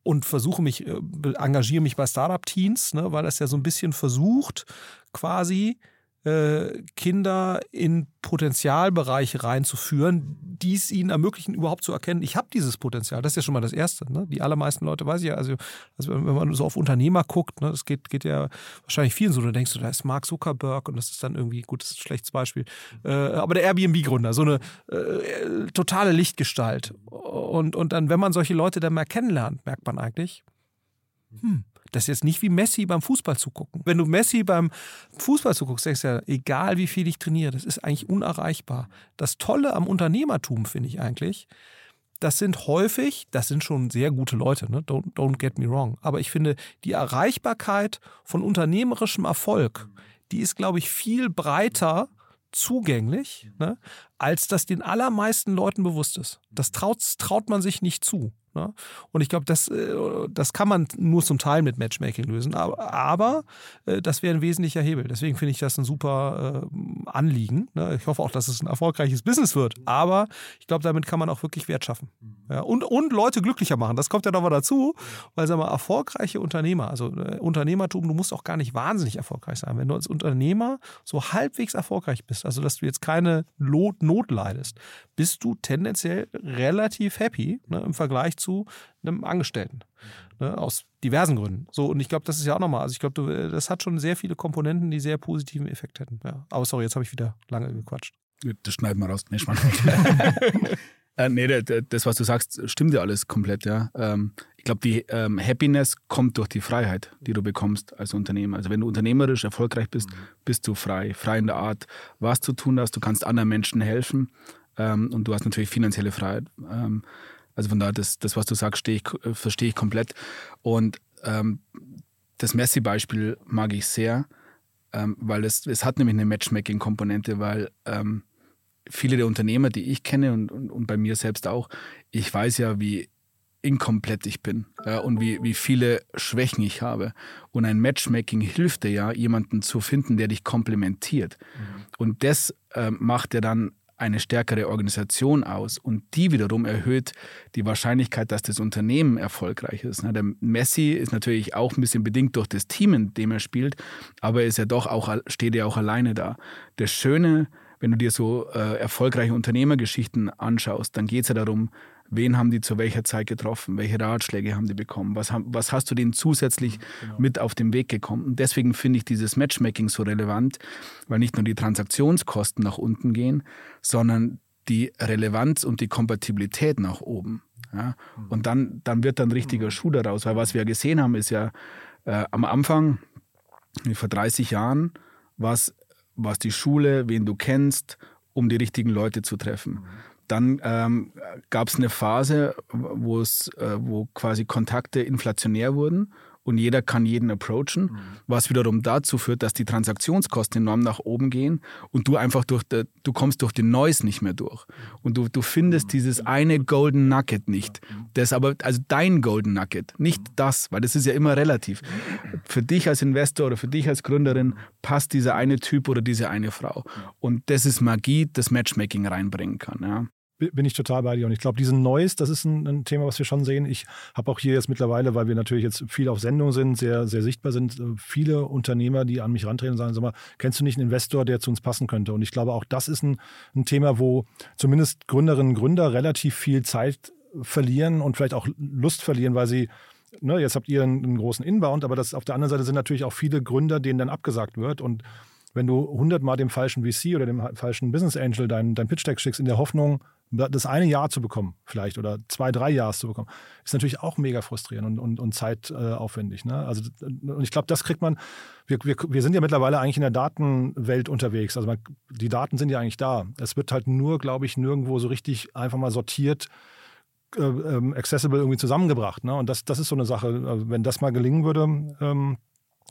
Und versuche mich, äh, engagiere mich bei Startup-Teens, ne, weil das ja so ein bisschen versucht, quasi Kinder in Potenzialbereiche reinzuführen, die es ihnen ermöglichen, überhaupt zu erkennen, ich habe dieses Potenzial. Das ist ja schon mal das Erste. Ne? Die allermeisten Leute, weiß ich ja, also, also wenn man so auf Unternehmer guckt, ne, das geht, geht ja wahrscheinlich vielen so, da denkst du, da ist Mark Zuckerberg und das ist dann irgendwie, gut, das ist ein schlechtes Beispiel, äh, aber der Airbnb-Gründer, so eine äh, totale Lichtgestalt. Und, und dann, wenn man solche Leute dann mal kennenlernt, merkt man eigentlich, hm, das ist jetzt nicht wie Messi beim Fußball zugucken. Wenn du Messi beim Fußball zuguckst, denkst du ja, egal wie viel ich trainiere, das ist eigentlich unerreichbar. Das Tolle am Unternehmertum finde ich eigentlich, das sind häufig, das sind schon sehr gute Leute, ne? don't, don't get me wrong. Aber ich finde, die Erreichbarkeit von unternehmerischem Erfolg, die ist, glaube ich, viel breiter zugänglich, ne? Als das den allermeisten Leuten bewusst ist. Das traut, traut man sich nicht zu. Ne? Und ich glaube, das, äh, das kann man nur zum Teil mit Matchmaking lösen, aber, aber äh, das wäre ein wesentlicher Hebel. Deswegen finde ich das ein super äh, Anliegen. Ne? Ich hoffe auch, dass es ein erfolgreiches Business wird, aber ich glaube, damit kann man auch wirklich Wert schaffen. Ja? Und, und Leute glücklicher machen. Das kommt ja noch mal dazu, weil, sag mal, erfolgreiche Unternehmer, also Unternehmertum, du musst auch gar nicht wahnsinnig erfolgreich sein. Wenn du als Unternehmer so halbwegs erfolgreich bist, also dass du jetzt keine Not, Not leidest, bist du tendenziell relativ happy ne, im Vergleich zu einem Angestellten. Ne, aus diversen Gründen. So, und ich glaube, das ist ja auch nochmal, also ich glaube, das hat schon sehr viele Komponenten, die sehr positiven Effekt hätten. Ja. Aber sorry, jetzt habe ich wieder lange gequatscht. Das schneiden wir raus. Nee, äh, nee, das, was du sagst, stimmt ja alles komplett, ja. Ähm, ich glaube, die ähm, Happiness kommt durch die Freiheit, die du bekommst als Unternehmer. Also wenn du unternehmerisch erfolgreich bist, mhm. bist du frei. Frei in der Art, was zu tun hast. Du kannst anderen Menschen helfen ähm, und du hast natürlich finanzielle Freiheit. Ähm, also von daher, das, das was du sagst, ich, äh, verstehe ich komplett. Und ähm, das Messi-Beispiel mag ich sehr, ähm, weil es, es hat nämlich eine Matchmaking-Komponente, weil ähm, viele der Unternehmer, die ich kenne und, und, und bei mir selbst auch, ich weiß ja, wie inkomplett ich bin äh, und wie, wie viele Schwächen ich habe. Und ein Matchmaking hilft dir ja, jemanden zu finden, der dich komplementiert. Mhm. Und das äh, macht ja dann eine stärkere Organisation aus und die wiederum erhöht die Wahrscheinlichkeit, dass das Unternehmen erfolgreich ist. Der Messi ist natürlich auch ein bisschen bedingt durch das Team, in dem er spielt, aber ist ja doch auch, steht ja auch alleine da. Das Schöne, wenn du dir so äh, erfolgreiche Unternehmergeschichten anschaust, dann geht es ja darum, Wen haben die zu welcher Zeit getroffen? Welche Ratschläge haben die bekommen? Was, haben, was hast du denen zusätzlich genau. mit auf den Weg gekommen? Und deswegen finde ich dieses Matchmaking so relevant, weil nicht nur die Transaktionskosten nach unten gehen, sondern die Relevanz und die Kompatibilität nach oben. Ja? Mhm. Und dann, dann wird dann ein richtiger mhm. Schuh daraus. Weil was wir gesehen haben, ist ja äh, am Anfang, wie vor 30 Jahren, was, was die Schule, wen du kennst, um die richtigen Leute zu treffen. Dann ähm, gab es eine Phase, äh, wo quasi Kontakte inflationär wurden und jeder kann jeden approachen, mhm. was wiederum dazu führt, dass die Transaktionskosten enorm nach oben gehen und du einfach durch, de, du kommst durch den Noise nicht mehr durch. Und du, du findest mhm. dieses eine Golden Nugget nicht. Das aber, also dein Golden Nugget, nicht mhm. das, weil das ist ja immer relativ. Für dich als Investor oder für dich als Gründerin passt dieser eine Typ oder diese eine Frau. Und das ist Magie, das Matchmaking reinbringen kann. Ja. Bin ich total bei dir. Und ich glaube, diesen Neues, das ist ein, ein, Thema, was wir schon sehen. Ich habe auch hier jetzt mittlerweile, weil wir natürlich jetzt viel auf Sendung sind, sehr, sehr sichtbar sind, äh, viele Unternehmer, die an mich rantreten und sagen, sag mal, kennst du nicht einen Investor, der zu uns passen könnte? Und ich glaube, auch das ist ein, ein Thema, wo zumindest Gründerinnen und Gründer relativ viel Zeit verlieren und vielleicht auch Lust verlieren, weil sie Ne, jetzt habt ihr einen, einen großen Inbound, aber das auf der anderen Seite sind natürlich auch viele Gründer, denen dann abgesagt wird. Und wenn du hundertmal dem falschen VC oder dem falschen Business Angel dein, dein Pitch Deck schickst, in der Hoffnung, das eine Jahr zu bekommen, vielleicht, oder zwei, drei Jahre zu bekommen, ist natürlich auch mega frustrierend und, und, und zeitaufwendig. Ne? Also, und ich glaube, das kriegt man, wir, wir, wir sind ja mittlerweile eigentlich in der Datenwelt unterwegs. Also man, die Daten sind ja eigentlich da. Es wird halt nur, glaube ich, nirgendwo so richtig einfach mal sortiert, äh, ähm, accessible irgendwie zusammengebracht. Ne? Und das, das ist so eine Sache, also wenn das mal gelingen würde, ähm,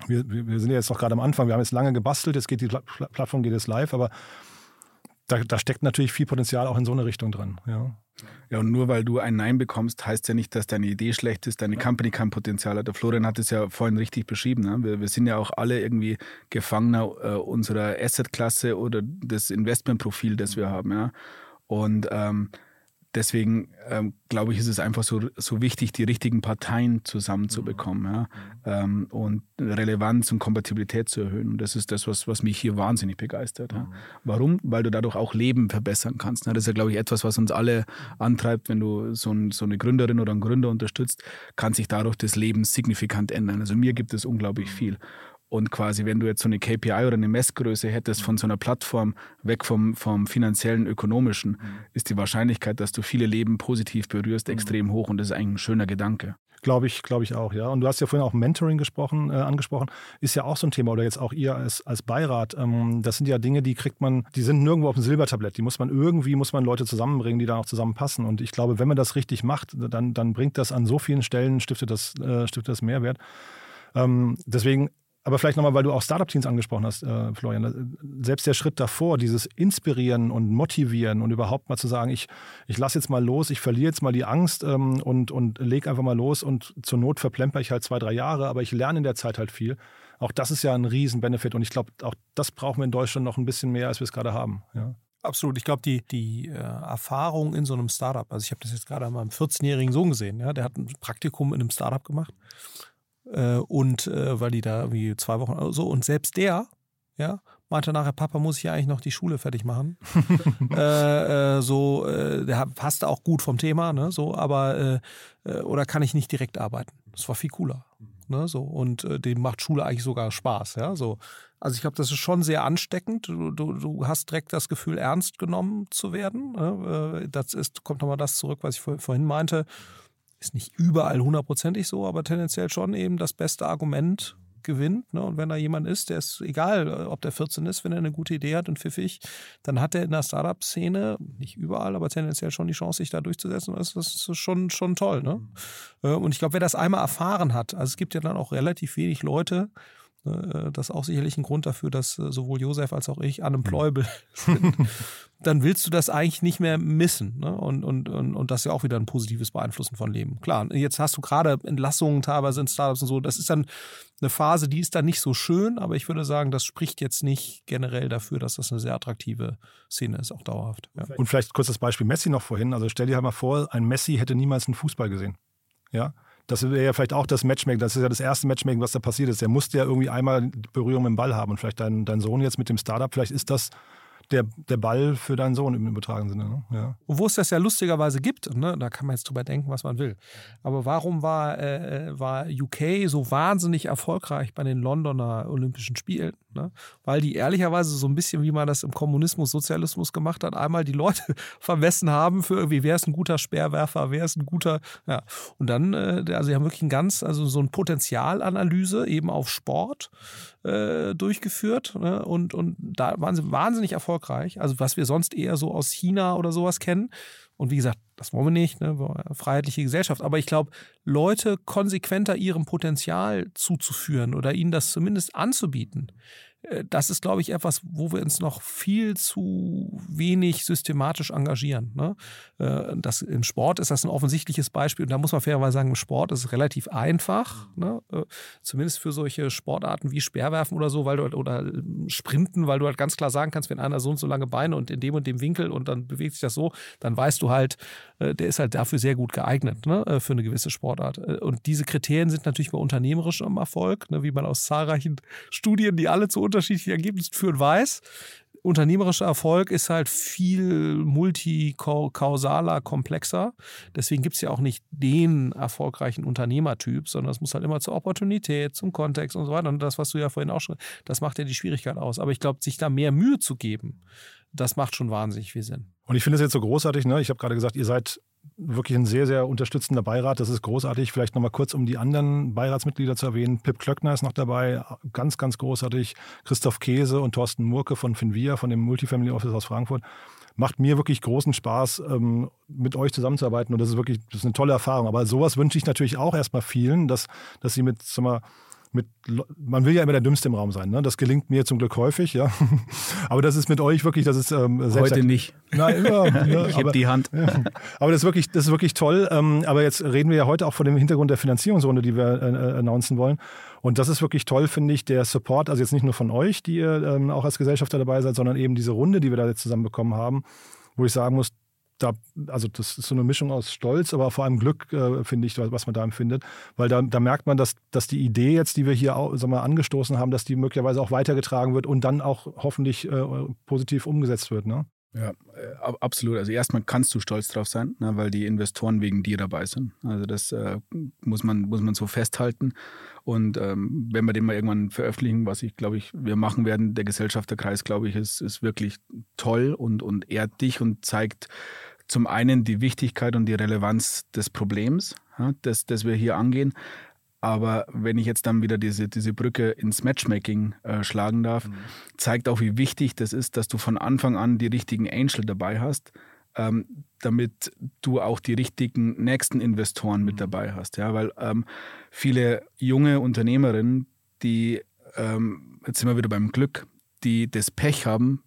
wir, wir sind ja jetzt noch gerade am Anfang, wir haben jetzt lange gebastelt, jetzt geht die Plattform geht jetzt live, aber da, da, steckt natürlich viel Potenzial auch in so eine Richtung drin. Ja. Ja, und nur weil du ein Nein bekommst, heißt ja nicht, dass deine Idee schlecht ist, deine Company kein Potenzial hat. Der Florian hat es ja vorhin richtig beschrieben. Ne? Wir, wir, sind ja auch alle irgendwie Gefangener äh, unserer Asset-Klasse oder des Investmentprofil, das wir haben. Ja? Und ähm, deswegen ähm, glaube ich, ist es einfach so, so wichtig, die richtigen Parteien zusammenzubekommen ja? ähm, und Relevanz und Kompatibilität zu erhöhen. Und das ist das, was, was mich hier wahnsinnig begeistert. Ja? Warum? Weil du dadurch auch Leben verbessern kannst. Ne? Das ist ja, glaube ich, etwas, was uns alle antreibt, wenn du so, ein, so eine Gründerin oder einen Gründer unterstützt, kann sich dadurch das Leben signifikant ändern. Also mir gibt es unglaublich viel. Und quasi, wenn du jetzt so eine KPI oder eine Messgröße hättest von so einer Plattform weg vom, vom finanziellen, ökonomischen, mhm. ist die Wahrscheinlichkeit, dass du viele Leben positiv berührst, mhm. extrem hoch. Und das ist eigentlich ein schöner Gedanke. Glaube ich, glaube ich auch, ja. Und du hast ja vorhin auch Mentoring gesprochen, äh, angesprochen, ist ja auch so ein Thema oder jetzt auch ihr als, als Beirat. Ähm, das sind ja Dinge, die kriegt man, die sind nirgendwo auf dem Silbertablett. Die muss man irgendwie, muss man Leute zusammenbringen, die dann auch zusammenpassen. Und ich glaube, wenn man das richtig macht, dann, dann bringt das an so vielen Stellen, stiftet das, äh, stiftet das Mehrwert. Ähm, deswegen aber vielleicht nochmal, weil du auch Startup-Teams angesprochen hast, äh, Florian. Äh, selbst der Schritt davor, dieses Inspirieren und Motivieren und überhaupt mal zu sagen, ich, ich lasse jetzt mal los, ich verliere jetzt mal die Angst ähm, und, und lege einfach mal los und zur Not verplemper ich halt zwei, drei Jahre, aber ich lerne in der Zeit halt viel. Auch das ist ja ein Riesen-Benefit und ich glaube, auch das brauchen wir in Deutschland noch ein bisschen mehr, als wir es gerade haben. Ja. Absolut. Ich glaube, die, die äh, Erfahrung in so einem Startup, also ich habe das jetzt gerade an meinem 14-jährigen Sohn gesehen, ja, der hat ein Praktikum in einem Startup gemacht äh, und äh, weil die da irgendwie zwei Wochen oder so. Und selbst der, ja, meinte nachher, Papa, muss ich ja eigentlich noch die Schule fertig machen. äh, äh, so, äh, der passte auch gut vom Thema, ne, so, aber äh, äh, oder kann ich nicht direkt arbeiten? Das war viel cooler. Ne, so, und äh, dem macht Schule eigentlich sogar Spaß, ja. So. Also ich glaube, das ist schon sehr ansteckend. Du, du, du, hast direkt das Gefühl, ernst genommen zu werden. Ne? Das ist, kommt nochmal das zurück, was ich vorhin meinte ist nicht überall hundertprozentig so, aber tendenziell schon eben das beste Argument gewinnt. Ne? Und wenn da jemand ist, der ist egal, ob der 14 ist, wenn er eine gute Idee hat und pfiffig, dann hat er in der Startup-Szene, nicht überall, aber tendenziell schon die Chance, sich da durchzusetzen. Das ist schon, schon toll. Ne? Mhm. Und ich glaube, wer das einmal erfahren hat, also es gibt ja dann auch relativ wenig Leute, das ist auch sicherlich ein Grund dafür, dass sowohl Josef als auch ich unemployable sind dann willst du das eigentlich nicht mehr missen. Ne? Und, und, und, und das ist ja auch wieder ein positives Beeinflussen von Leben. Klar, jetzt hast du gerade Entlassungen teilweise in Startups und so. Das ist dann eine Phase, die ist dann nicht so schön, aber ich würde sagen, das spricht jetzt nicht generell dafür, dass das eine sehr attraktive Szene ist, auch dauerhaft. Ja. Und vielleicht kurz das Beispiel Messi noch vorhin. Also stell dir halt mal vor, ein Messi hätte niemals einen Fußball gesehen. Ja, das wäre ja vielleicht auch das Matchmaking. Das ist ja das erste Matchmaking, was da passiert ist. Der musste ja irgendwie einmal Berührung mit dem Ball haben. Und vielleicht dein, dein Sohn jetzt mit dem Startup, vielleicht ist das der, der Ball für deinen Sohn im übertragenen Sinne. Ne? Ja. Und wo es das ja lustigerweise gibt, ne? da kann man jetzt drüber denken, was man will. Aber warum war, äh, war UK so wahnsinnig erfolgreich bei den Londoner Olympischen Spielen? Ne? Weil die ehrlicherweise so ein bisschen, wie man das im Kommunismus, Sozialismus gemacht hat, einmal die Leute vermessen haben für irgendwie, wer ist ein guter Speerwerfer, wer ist ein guter, ja. Und dann, äh, also sie haben wirklich ein ganz, also so ein Potenzialanalyse eben auf Sport äh, durchgeführt ne? und, und da waren sie wahnsinnig erfolgreich. Also was wir sonst eher so aus China oder sowas kennen. Und wie gesagt, das wollen wir nicht, ne? freiheitliche Gesellschaft. Aber ich glaube, Leute konsequenter ihrem Potenzial zuzuführen oder ihnen das zumindest anzubieten, das ist, glaube ich, etwas, wo wir uns noch viel zu wenig systematisch engagieren. Ne? Äh, das, Im Sport ist das ein offensichtliches Beispiel und da muss man fairerweise sagen, im Sport ist es relativ einfach, ne? Äh, zumindest für solche Sportarten wie Speerwerfen oder so, weil du halt, oder Sprinten, weil du halt ganz klar sagen kannst, wenn einer so und so lange Beine und in dem und dem Winkel und dann bewegt sich das so, dann weißt du halt, der ist halt dafür sehr gut geeignet ne? für eine gewisse Sportart. Und diese Kriterien sind natürlich bei unternehmerischem Erfolg, ne? wie man aus zahlreichen Studien, die alle zu unterschiedlichen Ergebnissen führen, weiß. Unternehmerischer Erfolg ist halt viel multikausaler, komplexer. Deswegen gibt es ja auch nicht den erfolgreichen Unternehmertyp, sondern es muss halt immer zur Opportunität, zum Kontext und so weiter. Und das, was du ja vorhin auch schon, das macht ja die Schwierigkeit aus. Aber ich glaube, sich da mehr Mühe zu geben, das macht schon wahnsinnig viel Sinn. Und ich finde es jetzt so großartig, ne? Ich habe gerade gesagt, ihr seid wirklich ein sehr, sehr unterstützender Beirat. Das ist großartig. Vielleicht nochmal kurz, um die anderen Beiratsmitglieder zu erwähnen. Pip Klöckner ist noch dabei, ganz, ganz großartig. Christoph Käse und Thorsten Murke von Finvia, von dem Multifamily Office aus Frankfurt. Macht mir wirklich großen Spaß, ähm, mit euch zusammenzuarbeiten. Und das ist wirklich das ist eine tolle Erfahrung. Aber sowas wünsche ich natürlich auch erstmal vielen, dass, dass sie mit, sag mal, mit, man will ja immer der Dümmste im Raum sein. Ne? Das gelingt mir zum Glück häufig, ja. Aber das ist mit euch wirklich, das ist ähm, heute nicht. Nein, immer. Ne? ich habe die Hand. Ja. Aber das ist wirklich, das ist wirklich toll. Ähm, aber jetzt reden wir ja heute auch vor dem Hintergrund der Finanzierungsrunde, die wir äh, äh, announcen wollen. Und das ist wirklich toll, finde ich, der Support, also jetzt nicht nur von euch, die ihr ähm, auch als Gesellschafter dabei seid, sondern eben diese Runde, die wir da jetzt zusammen bekommen haben, wo ich sagen muss, da, also das ist so eine Mischung aus Stolz, aber vor allem Glück, äh, finde ich, was man da empfindet. Weil da, da merkt man, dass, dass die Idee jetzt, die wir hier auch, sagen wir, angestoßen haben, dass die möglicherweise auch weitergetragen wird und dann auch hoffentlich äh, positiv umgesetzt wird. Ne? Ja, äh, absolut. Also erstmal kannst du stolz drauf sein, ne, weil die Investoren wegen dir dabei sind. Also das äh, muss, man, muss man so festhalten. Und ähm, wenn wir den mal irgendwann veröffentlichen, was ich glaube ich, wir machen werden, der Gesellschafterkreis, glaube ich, ist, ist wirklich toll und, und ehrt dich und zeigt, zum einen die Wichtigkeit und die Relevanz des Problems, ja, das, das wir hier angehen. Aber wenn ich jetzt dann wieder diese, diese Brücke ins Matchmaking äh, schlagen darf, mhm. zeigt auch, wie wichtig das ist, dass du von Anfang an die richtigen Angel dabei hast, ähm, damit du auch die richtigen nächsten Investoren mit mhm. dabei hast. Ja, weil ähm, viele junge Unternehmerinnen, die, ähm, jetzt sind wir wieder beim Glück, die das Pech haben,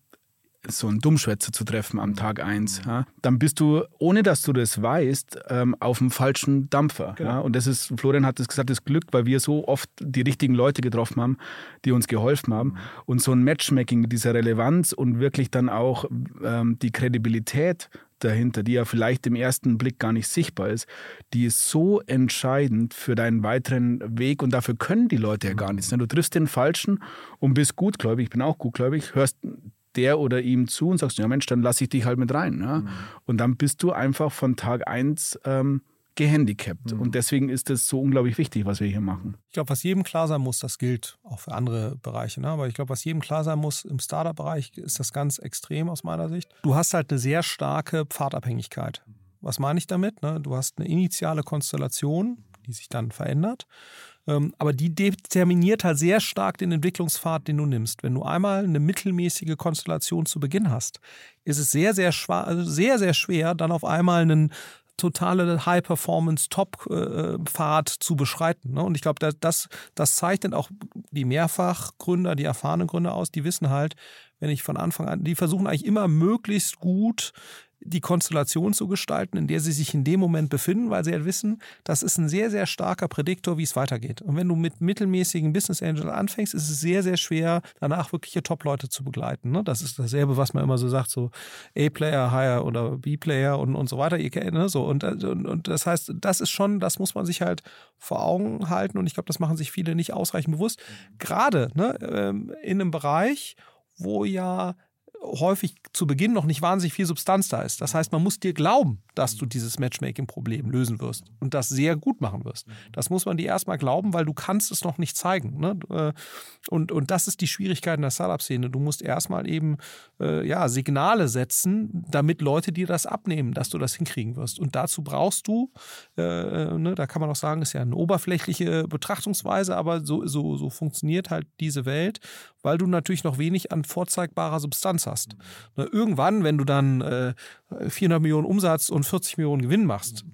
so einen Dummschwätzer zu treffen am Tag eins, ja, dann bist du, ohne dass du das weißt, ähm, auf dem falschen Dampfer. Genau. Ja. Und das ist, Florian hat das gesagt, das Glück, weil wir so oft die richtigen Leute getroffen haben, die uns geholfen haben. Mhm. Und so ein Matchmaking mit dieser Relevanz und wirklich dann auch ähm, die Kredibilität dahinter, die ja vielleicht im ersten Blick gar nicht sichtbar ist, die ist so entscheidend für deinen weiteren Weg und dafür können die Leute ja gar nichts. Ne? Du triffst den Falschen und bist gutgläubig, ich bin auch gutgläubig, hörst der oder ihm zu und sagst, ja Mensch, dann lasse ich dich halt mit rein. Ja? Mhm. Und dann bist du einfach von Tag eins ähm, gehandicapt. Mhm. Und deswegen ist es so unglaublich wichtig, was wir hier machen. Ich glaube, was jedem klar sein muss, das gilt auch für andere Bereiche. Ne? Aber ich glaube, was jedem klar sein muss, im Startup-Bereich ist das ganz extrem aus meiner Sicht. Du hast halt eine sehr starke Pfadabhängigkeit. Was meine ich damit? Ne? Du hast eine initiale Konstellation, die sich dann verändert. Ähm, aber die determiniert halt sehr stark den Entwicklungspfad, den du nimmst. Wenn du einmal eine mittelmäßige Konstellation zu Beginn hast, ist es sehr, sehr, also sehr, sehr schwer, dann auf einmal einen totale High-Performance-Top-Pfad zu beschreiten. Ne? Und ich glaube, das, das zeichnet auch die Mehrfachgründer, die erfahrenen Gründer aus, die wissen halt, wenn ich von Anfang an, die versuchen eigentlich immer möglichst gut die Konstellation zu gestalten, in der sie sich in dem Moment befinden, weil sie ja halt wissen, das ist ein sehr, sehr starker Prädiktor, wie es weitergeht. Und wenn du mit mittelmäßigen Business Angel anfängst, ist es sehr, sehr schwer, danach wirkliche Top-Leute zu begleiten. Ne? Das ist dasselbe, was man immer so sagt, so A-Player, Higher oder B-Player und, und so weiter. Ihr kennt, ne? so. Und, und, und das heißt, das ist schon, das muss man sich halt vor Augen halten. Und ich glaube, das machen sich viele nicht ausreichend bewusst. Gerade ne, ähm, in einem Bereich, wo ja häufig zu Beginn noch nicht wahnsinnig viel Substanz da ist. Das heißt, man muss dir glauben, dass du dieses Matchmaking-Problem lösen wirst und das sehr gut machen wirst. Das muss man dir erstmal glauben, weil du kannst es noch nicht zeigen. Ne? Äh, und, und das ist die Schwierigkeit in der Startup-Szene. Du musst erstmal eben äh, ja, Signale setzen, damit Leute dir das abnehmen, dass du das hinkriegen wirst. Und dazu brauchst du, äh, äh ne, da kann man auch sagen, ist ja eine oberflächliche Betrachtungsweise, aber so, so, so funktioniert halt diese Welt, weil du natürlich noch wenig an vorzeigbarer Substanz hast. Ne, irgendwann, wenn du dann äh, 400 Millionen Umsatz und 40 Millionen Gewinn machst,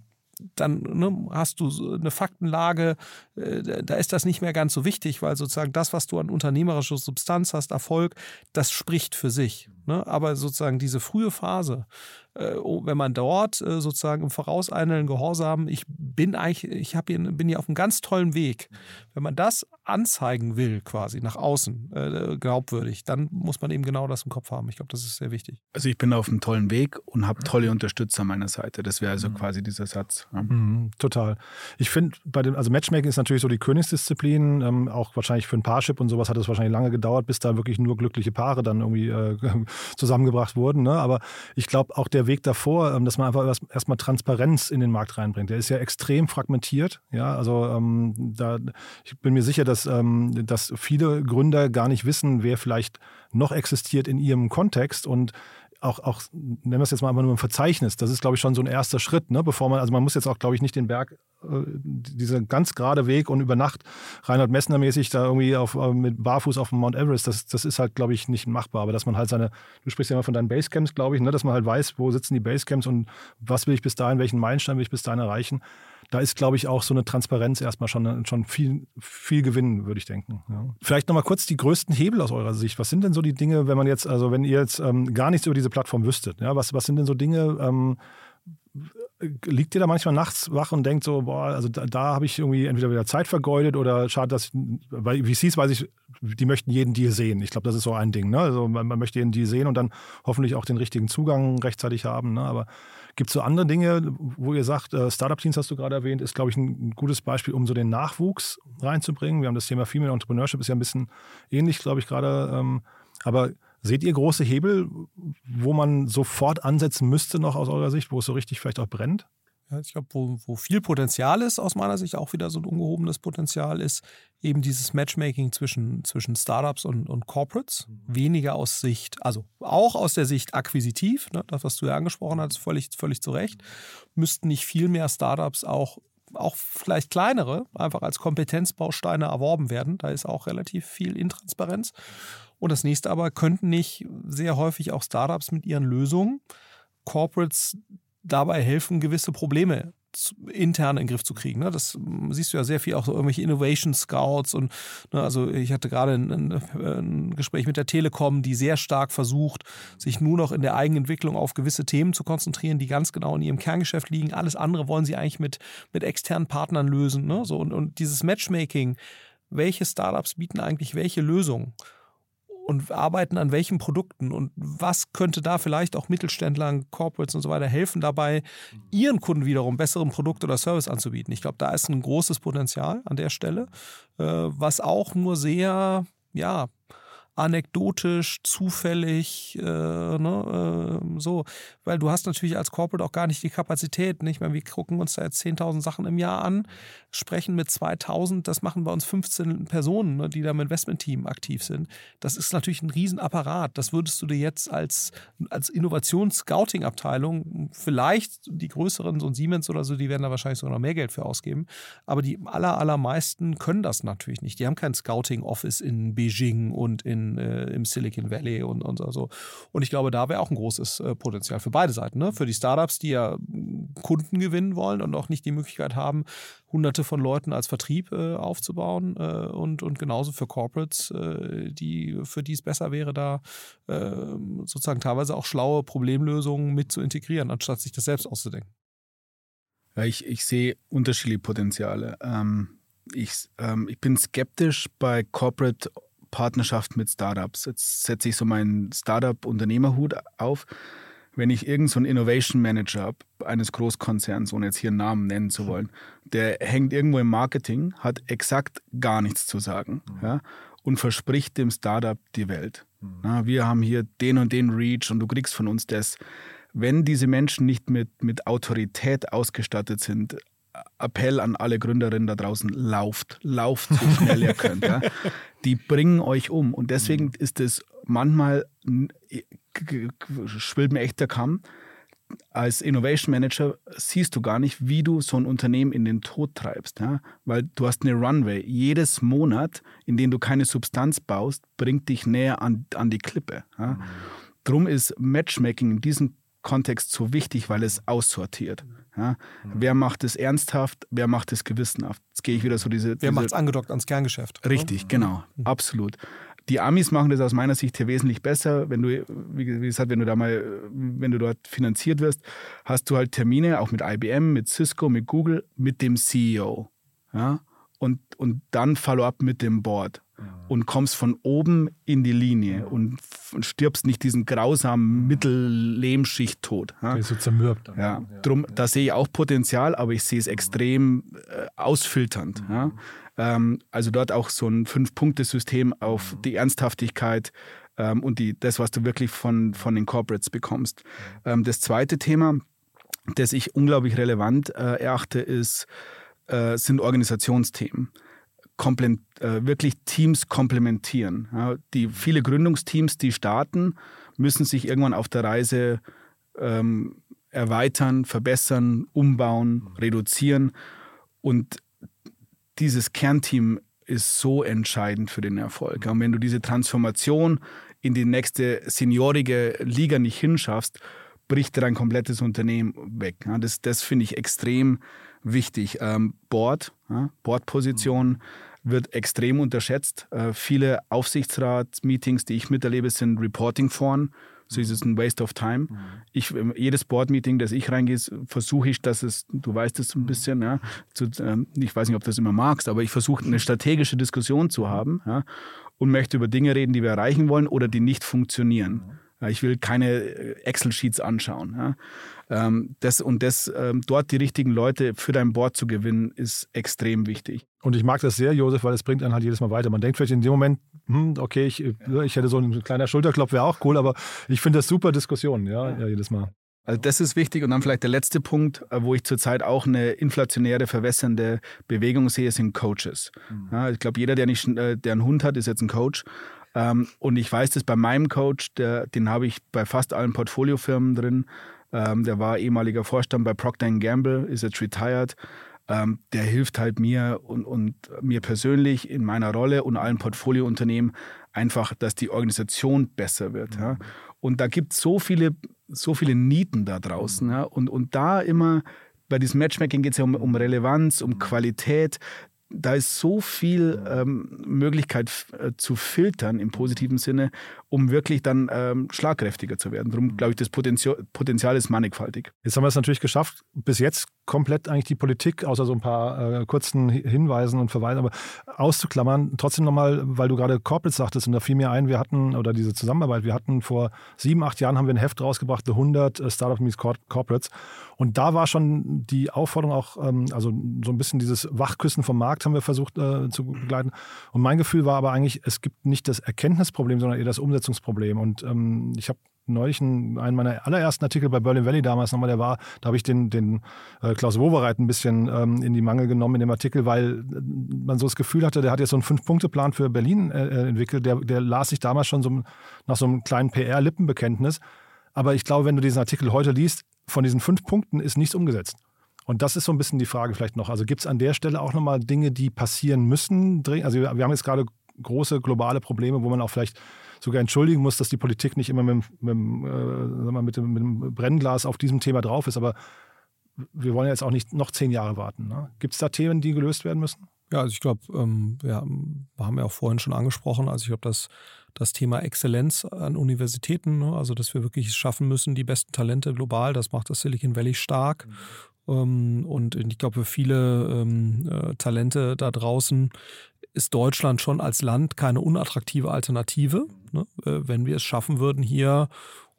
dann ne, hast du eine Faktenlage, äh, da ist das nicht mehr ganz so wichtig, weil sozusagen das, was du an unternehmerischer Substanz hast, Erfolg, das spricht für sich. Ne? Aber sozusagen diese frühe Phase, wenn man dort äh, sozusagen im vorauseilenden Gehorsam, ich bin eigentlich, ich hier, bin hier auf einem ganz tollen Weg. Wenn man das anzeigen will, quasi nach außen, äh, glaubwürdig, dann muss man eben genau das im Kopf haben. Ich glaube, das ist sehr wichtig. Also ich bin auf einem tollen Weg und habe tolle Unterstützer an meiner Seite. Das wäre also mhm. quasi dieser Satz. Ja. Mhm, total. Ich finde, bei dem, also Matchmaking ist natürlich so die Königsdisziplin. Ähm, auch wahrscheinlich für ein Parship und sowas hat es wahrscheinlich lange gedauert, bis da wirklich nur glückliche Paare dann irgendwie äh, zusammengebracht wurden. Ne? Aber ich glaube, auch der Weg davor, ähm, dass man einfach erstmal Transparenz in den Markt reinbringt, der ist ja extrem fragmentiert. Ja, also ähm, da, ich bin mir sicher, dass, ähm, dass viele Gründer gar nicht wissen, wer vielleicht noch existiert in ihrem Kontext und auch, auch, nennen wir es jetzt mal einfach nur ein Verzeichnis. Das ist, glaube ich, schon so ein erster Schritt, ne? bevor man, also man muss jetzt auch, glaube ich, nicht den Berg, äh, dieser ganz gerade Weg und über Nacht Reinhard Messner mäßig da irgendwie auf, äh, mit Barfuß auf dem Mount Everest, das, das ist halt, glaube ich, nicht machbar. Aber dass man halt seine, du sprichst ja immer von deinen Basecamps, glaube ich, ne? dass man halt weiß, wo sitzen die Basecamps und was will ich bis dahin, welchen Meilenstein will ich bis dahin erreichen da ist, glaube ich, auch so eine Transparenz erstmal schon, schon viel, viel gewinnen, würde ich denken. Ja. Vielleicht nochmal kurz die größten Hebel aus eurer Sicht. Was sind denn so die Dinge, wenn man jetzt, also wenn ihr jetzt ähm, gar nichts über diese Plattform wüsstet, ja, was, was sind denn so Dinge, ähm, liegt ihr da manchmal nachts wach und denkt so, boah, also da, da habe ich irgendwie entweder wieder Zeit vergeudet oder schade, dass, weil VCs weiß ich, die möchten jeden Deal sehen. Ich glaube, das ist so ein Ding. Ne? Also man, man, möchte jeden Deal sehen und dann hoffentlich auch den richtigen Zugang rechtzeitig haben. Ne? Aber Gibt es so andere Dinge, wo ihr sagt, äh, Startup-Teams hast du gerade erwähnt, ist, glaube ich, ein gutes Beispiel, um so den Nachwuchs reinzubringen. Wir haben das Thema Female Entrepreneurship, ist ja ein bisschen ähnlich, glaube ich, gerade. Ähm, aber seht ihr große Hebel, wo man sofort ansetzen müsste, noch aus eurer Sicht, wo es so richtig vielleicht auch brennt? Ja, ich glaube, wo, wo viel Potenzial ist, aus meiner Sicht auch wieder so ein ungehobenes Potenzial ist, eben dieses Matchmaking zwischen, zwischen Startups und, und Corporates. Mhm. Weniger aus Sicht, also auch aus der Sicht akquisitiv, ne, das, was du ja angesprochen hast, völlig, völlig zu Recht, müssten nicht viel mehr Startups auch auch vielleicht kleinere, einfach als Kompetenzbausteine erworben werden. Da ist auch relativ viel Intransparenz. Und das nächste aber, könnten nicht sehr häufig auch Startups mit ihren Lösungen Corporates dabei helfen, gewisse Probleme intern in den Griff zu kriegen. Ne? Das siehst du ja sehr viel auch so irgendwelche Innovation Scouts und ne, also ich hatte gerade ein, ein, Gespräch mit der Telekom, die sehr stark versucht, sich nur noch in der Eigenentwicklung auf gewisse Themen zu konzentrieren, die ganz genau in ihrem Kerngeschäft liegen. Alles andere wollen sie eigentlich mit, mit externen Partnern lösen. Ne? Und, und dieses Matchmaking, welche Startups bieten eigentlich welche Lösungen? Und arbeiten an welchen Produkten und was könnte da vielleicht auch Mittelständlern, Corporates und so weiter helfen dabei, ihren Kunden wiederum besseren Produkt oder Service anzubieten. Ich glaube, da ist ein großes Potenzial an der Stelle, äh, was auch nur sehr, ja, anekdotisch, zufällig, äh, ne, äh, so. Weil du hast natürlich als Corporate auch gar nicht die Kapazität. Nicht? Meine, wir gucken uns da jetzt 10.000 Sachen im Jahr an, sprechen mit 2.000, das machen bei uns 15 Personen, ne, die da im Investmentteam aktiv sind. Das ist natürlich ein Riesenapparat. Das würdest du dir jetzt als, als Innovations-Scouting-Abteilung vielleicht die größeren, so ein Siemens oder so, die werden da wahrscheinlich sogar noch mehr Geld für ausgeben. Aber die aller, allermeisten können das natürlich nicht. Die haben kein Scouting-Office in Beijing und in äh, im Silicon Valley und, und so. Und ich glaube, da wäre auch ein großes äh, Potenzial für beide Seiten. Ne? Für die Startups, die ja Kunden gewinnen wollen und auch nicht die Möglichkeit haben, hunderte von Leuten als Vertrieb äh, aufzubauen äh, und, und genauso für Corporates, äh, die, für die es besser wäre, da äh, sozusagen teilweise auch schlaue Problemlösungen mit zu integrieren, anstatt sich das selbst auszudenken. Ja, ich, ich sehe unterschiedliche Potenziale. Ähm, ich, ähm, ich bin skeptisch bei Corporate Partnerschaft mit Startups. Jetzt setze ich so meinen Startup-Unternehmerhut auf. Wenn ich irgendeinen so Innovation Manager habe, eines Großkonzerns, ohne jetzt hier einen Namen nennen zu wollen, der hängt irgendwo im Marketing, hat exakt gar nichts zu sagen mhm. ja, und verspricht dem Startup die Welt. Mhm. Na, wir haben hier den und den Reach und du kriegst von uns das. Wenn diese Menschen nicht mit, mit Autorität ausgestattet sind, Appell an alle Gründerinnen da draußen, lauft, lauft so schnell ihr könnt. Ja. Die bringen euch um. Und deswegen mhm. ist es manchmal, schwillt mir echt der Kamm, als Innovation Manager siehst du gar nicht, wie du so ein Unternehmen in den Tod treibst. Ja? Weil du hast eine Runway. Jedes Monat, in dem du keine Substanz baust, bringt dich näher an, an die Klippe. Ja? Mhm. Drum ist Matchmaking in diesem Kontext so wichtig, weil es aussortiert. Ja? Mhm. Wer macht es ernsthaft, wer macht es gewissenhaft? Jetzt gehe ich wieder so diese. Wer macht es angedockt ans Kerngeschäft? Richtig, oder? genau, mhm. absolut. Die Amis machen das aus meiner Sicht hier wesentlich besser. Wenn du, wie gesagt, wenn du da mal, wenn du dort finanziert wirst, hast du halt Termine, auch mit IBM, mit Cisco, mit Google, mit dem CEO. Ja? Und, und dann Follow-up mit dem Board und kommst von oben in die Linie und stirbst nicht diesen grausamen Mittellehmschicht-Tod. Ja? Der ist so zermürbt. Dann. Ja. Drum, da sehe ich auch Potenzial, aber ich sehe es extrem äh, ausfilternd. Mhm. Ja? Ähm, also dort auch so ein Fünf-Punkte-System auf die Ernsthaftigkeit ähm, und die, das, was du wirklich von, von den Corporates bekommst. Ähm, das zweite Thema, das ich unglaublich relevant äh, erachte, ist, äh, sind Organisationsthemen äh, wirklich Teams komplementieren. Ja, die viele Gründungsteams, die starten, müssen sich irgendwann auf der Reise ähm, erweitern, verbessern, umbauen, reduzieren. Und dieses Kernteam ist so entscheidend für den Erfolg. Und wenn du diese Transformation in die nächste seniorige Liga nicht hinschaffst, bricht dein komplettes Unternehmen weg. Ja, das das finde ich extrem wichtig. Ähm, Board, ja, Boardposition, wird extrem unterschätzt. Äh, viele Aufsichtsratsmeetings, die ich miterlebe, sind Reporting-Foren. So ist es ein Waste of time. Mhm. Ich, ähm, jedes Board-Meeting, das ich reingehe, versuche ich, dass es, du weißt es ein bisschen, ja, zu, ähm, ich weiß nicht, ob du das immer magst, aber ich versuche eine strategische Diskussion zu haben ja, und möchte über Dinge reden, die wir erreichen wollen oder die nicht funktionieren. Mhm. Ich will keine äh, Excel-Sheets anschauen. Ähm, das, und das, ähm, dort die richtigen Leute für dein Board zu gewinnen, ist extrem wichtig. Und ich mag das sehr, Josef, weil es bringt einen halt jedes Mal weiter. Man denkt vielleicht in dem Moment, hm, okay, ich, ja. ich hätte so ein kleiner Schulterklopf, wäre auch cool, aber ich finde das super Diskussion, ja, ja, jedes Mal. Also das ist wichtig. Und dann vielleicht der letzte Punkt, äh, wo ich zurzeit auch eine inflationäre, verwässernde Bewegung sehe, sind Coaches. Mhm. Ja, ich glaube, jeder, der, nicht, äh, der einen Hund hat, ist jetzt ein Coach. Ähm, und ich weiß das bei meinem Coach, der, den habe ich bei fast allen Portfoliofirmen drin. Ähm, der war ehemaliger Vorstand bei Procter Gamble, ist jetzt retired. Ähm, der hilft halt mir und, und mir persönlich in meiner Rolle und allen Portfoliounternehmen einfach, dass die Organisation besser wird. Ja. Und da gibt es so viele, so viele Nieten da draußen. Ja. Und, und da immer bei diesem Matchmaking geht es ja um, um Relevanz, um Qualität da ist so viel ähm, Möglichkeit äh, zu filtern im positiven Sinne, um wirklich dann ähm, schlagkräftiger zu werden. Darum glaube ich, das Potenzial, Potenzial ist mannigfaltig. Jetzt haben wir es natürlich geschafft, bis jetzt komplett eigentlich die Politik, außer so ein paar äh, kurzen Hinweisen und Verweisen, aber auszuklammern. Trotzdem nochmal, weil du gerade Corporate sagtest und da fiel mir ein, wir hatten, oder diese Zusammenarbeit, wir hatten vor sieben, acht Jahren haben wir ein Heft rausgebracht, The 100 äh, Startup Meets Corporates. Und da war schon die Aufforderung auch, ähm, also so ein bisschen dieses Wachküssen vom Markt haben wir versucht äh, zu begleiten. Und mein Gefühl war aber eigentlich, es gibt nicht das Erkenntnisproblem, sondern eher das Umsetzungsproblem. Und ähm, ich habe neulich einen, meiner allerersten Artikel bei Berlin Valley damals nochmal, der war, da habe ich den, den äh, Klaus Wowereit ein bisschen ähm, in die Mangel genommen in dem Artikel, weil äh, man so das Gefühl hatte, der hat jetzt so einen Fünf-Punkte-Plan für Berlin äh, äh, entwickelt. Der, der las sich damals schon so nach so einem kleinen PR-Lippenbekenntnis. Aber ich glaube, wenn du diesen Artikel heute liest, von diesen fünf Punkten ist nichts umgesetzt. Und das ist so ein bisschen die Frage vielleicht noch. Also gibt es an der Stelle auch nochmal Dinge, die passieren müssen? Also wir haben jetzt gerade große globale Probleme, wo man auch vielleicht sogar entschuldigen muss, dass die Politik nicht immer mit, mit, äh, mit, dem, mit dem Brennglas auf diesem Thema drauf ist. Aber wir wollen jetzt auch nicht noch zehn Jahre warten. Ne? Gibt es da Themen, die gelöst werden müssen? Ja, also ich glaube, ähm, ja, wir haben ja auch vorhin schon angesprochen, also ich glaube, dass das Thema Exzellenz an Universitäten, ne, also dass wir wirklich es schaffen müssen, die besten Talente global, das macht das Silicon Valley stark. Mhm. Ähm, und ich glaube, für viele ähm, äh, Talente da draußen ist Deutschland schon als Land keine unattraktive Alternative. Ne? Äh, wenn wir es schaffen würden, hier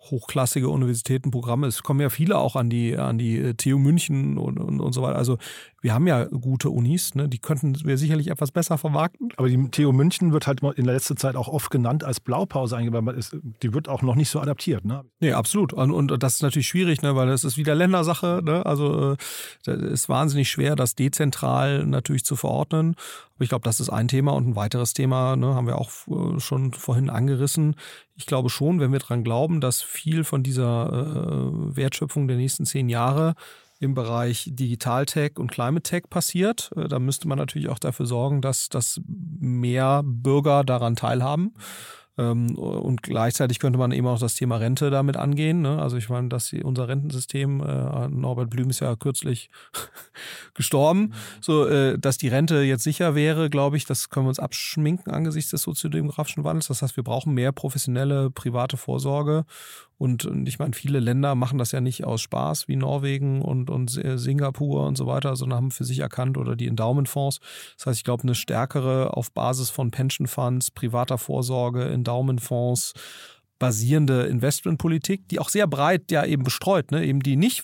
hochklassige Universitätenprogramme. Es kommen ja viele auch an die, an die äh, TU München und, und, und so weiter. Also wir haben ja gute Unis, ne? die könnten wir sicherlich etwas besser vermarkten. Aber die TU München wird halt in der letzten Zeit auch oft genannt als Blaupause eingebaut. Die wird auch noch nicht so adaptiert. Ne? Nee, absolut. Und, und das ist natürlich schwierig, ne? weil das ist wieder Ländersache. Ne? Also es äh, ist wahnsinnig schwer, das dezentral natürlich zu verordnen. Ich glaube, das ist ein Thema und ein weiteres Thema, ne, haben wir auch äh, schon vorhin angerissen. Ich glaube schon, wenn wir daran glauben, dass viel von dieser äh, Wertschöpfung der nächsten zehn Jahre im Bereich Digital-Tech und Climate-Tech passiert. Äh, da müsste man natürlich auch dafür sorgen, dass, dass mehr Bürger daran teilhaben. Ähm, und gleichzeitig könnte man eben auch das Thema Rente damit angehen. Ne? Also ich meine, dass unser Rentensystem, äh, Norbert Blüm ist ja kürzlich gestorben, mhm. so äh, dass die Rente jetzt sicher wäre, glaube ich, das können wir uns abschminken angesichts des soziodemografischen Wandels. Das heißt, wir brauchen mehr professionelle private Vorsorge und, und ich meine, viele Länder machen das ja nicht aus Spaß, wie Norwegen und, und Singapur und so weiter, sondern haben für sich erkannt oder die Endowment-Fonds. Das heißt, ich glaube, eine stärkere auf Basis von Pension Funds, privater Vorsorge, Endowment-Fonds, basierende Investmentpolitik, die auch sehr breit ja eben bestreut, ne? eben die nicht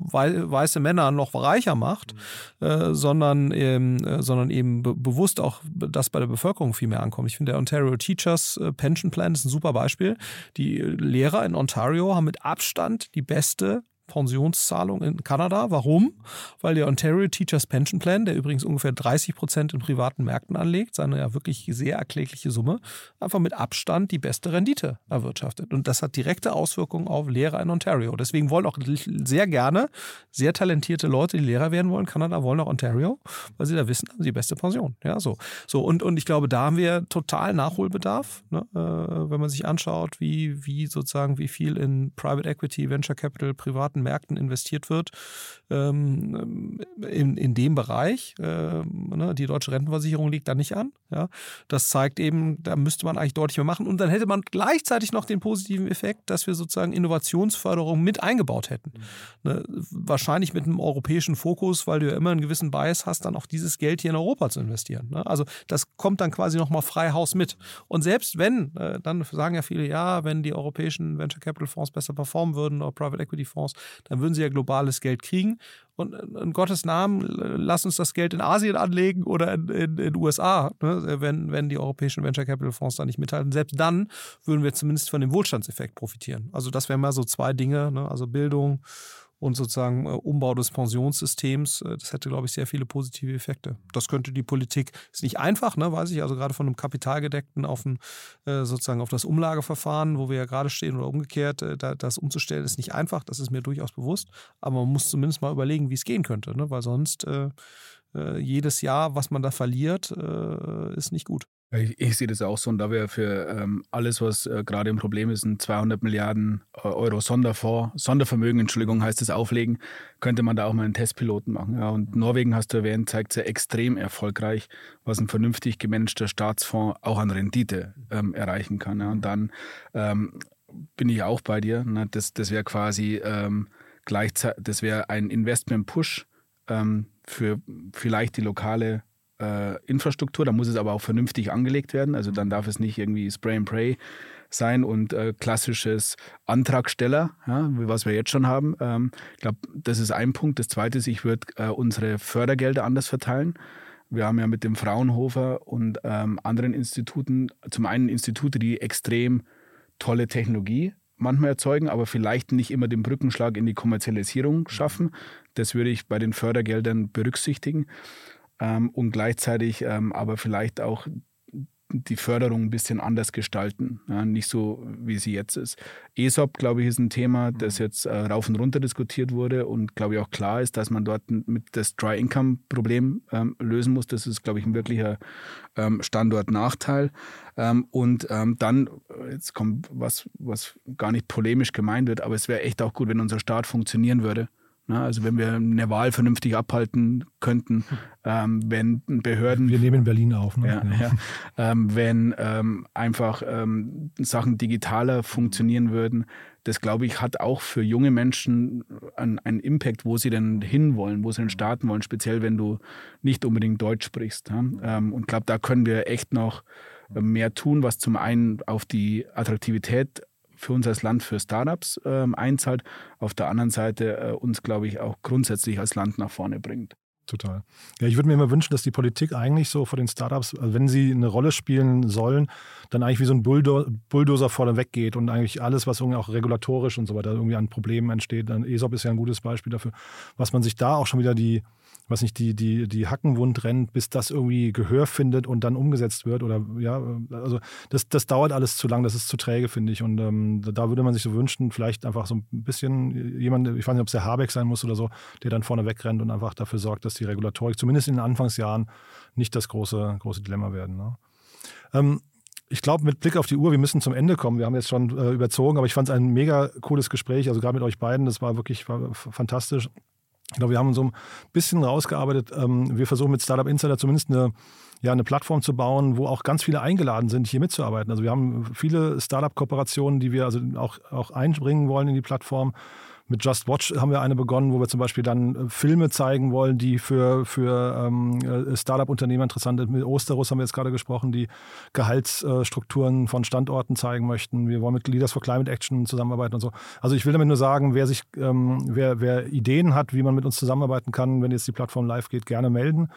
weiße Männer noch reicher macht, mhm. äh, sondern, ähm, äh, sondern eben be bewusst auch das bei der Bevölkerung viel mehr ankommt. Ich finde, der Ontario Teachers äh, Pension Plan ist ein super Beispiel. Die Lehrer in Ontario haben mit Abstand die beste Pensionszahlung in Kanada. Warum? Weil der Ontario Teachers Pension Plan, der übrigens ungefähr 30 Prozent in privaten Märkten anlegt, seine ja wirklich sehr erklägliche Summe, einfach mit Abstand die beste Rendite erwirtschaftet. Und das hat direkte Auswirkungen auf Lehrer in Ontario. Deswegen wollen auch sehr gerne sehr talentierte Leute, die Lehrer werden wollen, Kanada wollen auch Ontario, weil sie da wissen, haben sie die beste Pension. Ja, so. So, und, und ich glaube, da haben wir total Nachholbedarf, ne? äh, wenn man sich anschaut, wie, wie sozusagen, wie viel in Private Equity, Venture Capital, privaten privaten Märkten investiert wird ähm, in, in dem Bereich. Äh, ne, die deutsche Rentenversicherung liegt da nicht an. Ja. Das zeigt eben, da müsste man eigentlich deutlich mehr machen. Und dann hätte man gleichzeitig noch den positiven Effekt, dass wir sozusagen Innovationsförderung mit eingebaut hätten. Mhm. Ne, wahrscheinlich mit einem europäischen Fokus, weil du ja immer einen gewissen Bias hast, dann auch dieses Geld hier in Europa zu investieren. Ne. Also das kommt dann quasi nochmal frei Haus mit. Und selbst wenn, äh, dann sagen ja viele, ja, wenn die europäischen Venture Capital Fonds besser performen würden oder Private Equity Fonds, dann würden sie ja globales Geld kriegen. Und in Gottes Namen, lass uns das Geld in Asien anlegen oder in den USA, ne? wenn, wenn die europäischen Venture Capital Fonds da nicht mithalten. Selbst dann würden wir zumindest von dem Wohlstandseffekt profitieren. Also das wären mal so zwei Dinge, ne? also Bildung und sozusagen äh, Umbau des Pensionssystems. Äh, das hätte, glaube ich, sehr viele positive Effekte. Das könnte die Politik, ist nicht einfach, ne, weiß ich, also gerade von einem Kapitalgedeckten auf ein, äh, sozusagen auf das Umlageverfahren, wo wir ja gerade stehen oder umgekehrt, das umzustellen, ist nicht einfach, das ist mir durchaus bewusst, aber man muss zumindest mal überlegen, wie es gehen könnte, ne, weil sonst jedes Jahr, was man da verliert, ist nicht gut. Ich, ich, sehe das auch so und da wir für ähm, alles, was äh, gerade ein Problem ist, ein 200 Milliarden äh, Euro Sonderfonds, Sondervermögen, Entschuldigung, heißt es auflegen, könnte man da auch mal einen Testpiloten machen. Ja, und Norwegen, hast du erwähnt, zeigt sehr extrem erfolgreich, was ein vernünftig gemanagter Staatsfonds auch an Rendite ähm, erreichen kann. Ja. Und dann ähm, bin ich auch bei dir. Ne? Das, das wäre quasi ähm, gleichzeitig, das wäre ein Investment-Push ähm, für vielleicht die lokale äh, Infrastruktur, da muss es aber auch vernünftig angelegt werden. Also dann darf es nicht irgendwie Spray and Pray sein und äh, klassisches Antragsteller, ja, was wir jetzt schon haben. Ähm, ich glaube, das ist ein Punkt. Das zweite ist, ich würde äh, unsere Fördergelder anders verteilen. Wir haben ja mit dem Fraunhofer und ähm, anderen Instituten, zum einen Institute, die extrem tolle Technologie manchmal erzeugen, aber vielleicht nicht immer den Brückenschlag in die Kommerzialisierung schaffen. Das würde ich bei den Fördergeldern berücksichtigen ähm, und gleichzeitig ähm, aber vielleicht auch die Förderung ein bisschen anders gestalten, ja, nicht so, wie sie jetzt ist. ESOP, glaube ich, ist ein Thema, das mhm. jetzt äh, rauf und runter diskutiert wurde und, glaube ich, auch klar ist, dass man dort mit das Dry-Income-Problem ähm, lösen muss. Das ist, glaube ich, ein wirklicher ähm, Standortnachteil. Ähm, und ähm, dann, jetzt kommt was, was gar nicht polemisch gemeint wird, aber es wäre echt auch gut, wenn unser Staat funktionieren würde? Also wenn wir eine Wahl vernünftig abhalten könnten, ähm, wenn Behörden... Wir nehmen Berlin auf. Ne? Ja, ja. Ähm, wenn ähm, einfach ähm, Sachen digitaler funktionieren würden, das glaube ich hat auch für junge Menschen einen, einen, Impact, wo sie denn hinwollen, wo sie denn starten wollen, speziell wenn du nicht unbedingt Deutsch sprichst. Ja? Ähm, und glaube, da können wir echt noch mehr tun, was zum einen auf die Attraktivität für uns als Land für Startups äh, einzahlt, auf der anderen Seite äh, uns, glaube ich, auch grundsätzlich als Land nach vorne bringt. Total. Ja, ich würde mir immer wünschen, dass die Politik eigentlich so vor den Startups, also wenn sie eine Rolle spielen sollen, dann eigentlich wie so ein Bulldo Bulldozer vorne weggeht und eigentlich alles, was irgendwie auch regulatorisch und so weiter irgendwie an Problemen entsteht. Dann ESOP ist ja ein gutes Beispiel dafür, was man sich da auch schon wieder die, was nicht, die, die, die Hackenwund rennt, bis das irgendwie Gehör findet und dann umgesetzt wird. Oder ja, also das, das dauert alles zu lang, das ist zu träge, finde ich. Und ähm, da würde man sich so wünschen, vielleicht einfach so ein bisschen jemand, ich weiß nicht, ob es der Habeck sein muss oder so, der dann vorne wegrennt und einfach dafür sorgt, dass die Regulatorik zumindest in den Anfangsjahren nicht das große, große Dilemma werden. Ne? Ähm, ich glaube, mit Blick auf die Uhr, wir müssen zum Ende kommen. Wir haben jetzt schon äh, überzogen, aber ich fand es ein mega cooles Gespräch. Also gerade mit euch beiden, das war wirklich war fantastisch. Ich glaube, wir haben so ein bisschen rausgearbeitet. Ähm, wir versuchen mit Startup Insider zumindest eine, ja, eine Plattform zu bauen, wo auch ganz viele eingeladen sind, hier mitzuarbeiten. Also wir haben viele Startup-Kooperationen, die wir also auch, auch einbringen wollen in die Plattform. Mit Just Watch haben wir eine begonnen, wo wir zum Beispiel dann äh, Filme zeigen wollen, die für, für ähm, äh, Startup-Unternehmer interessant sind. Mit Osterus haben wir jetzt gerade gesprochen, die Gehaltsstrukturen von Standorten zeigen möchten. Wir wollen mit Leaders for Climate Action zusammenarbeiten und so. Also ich will damit nur sagen, wer sich, ähm, wer, wer Ideen hat, wie man mit uns zusammenarbeiten kann, wenn jetzt die Plattform live geht, gerne melden.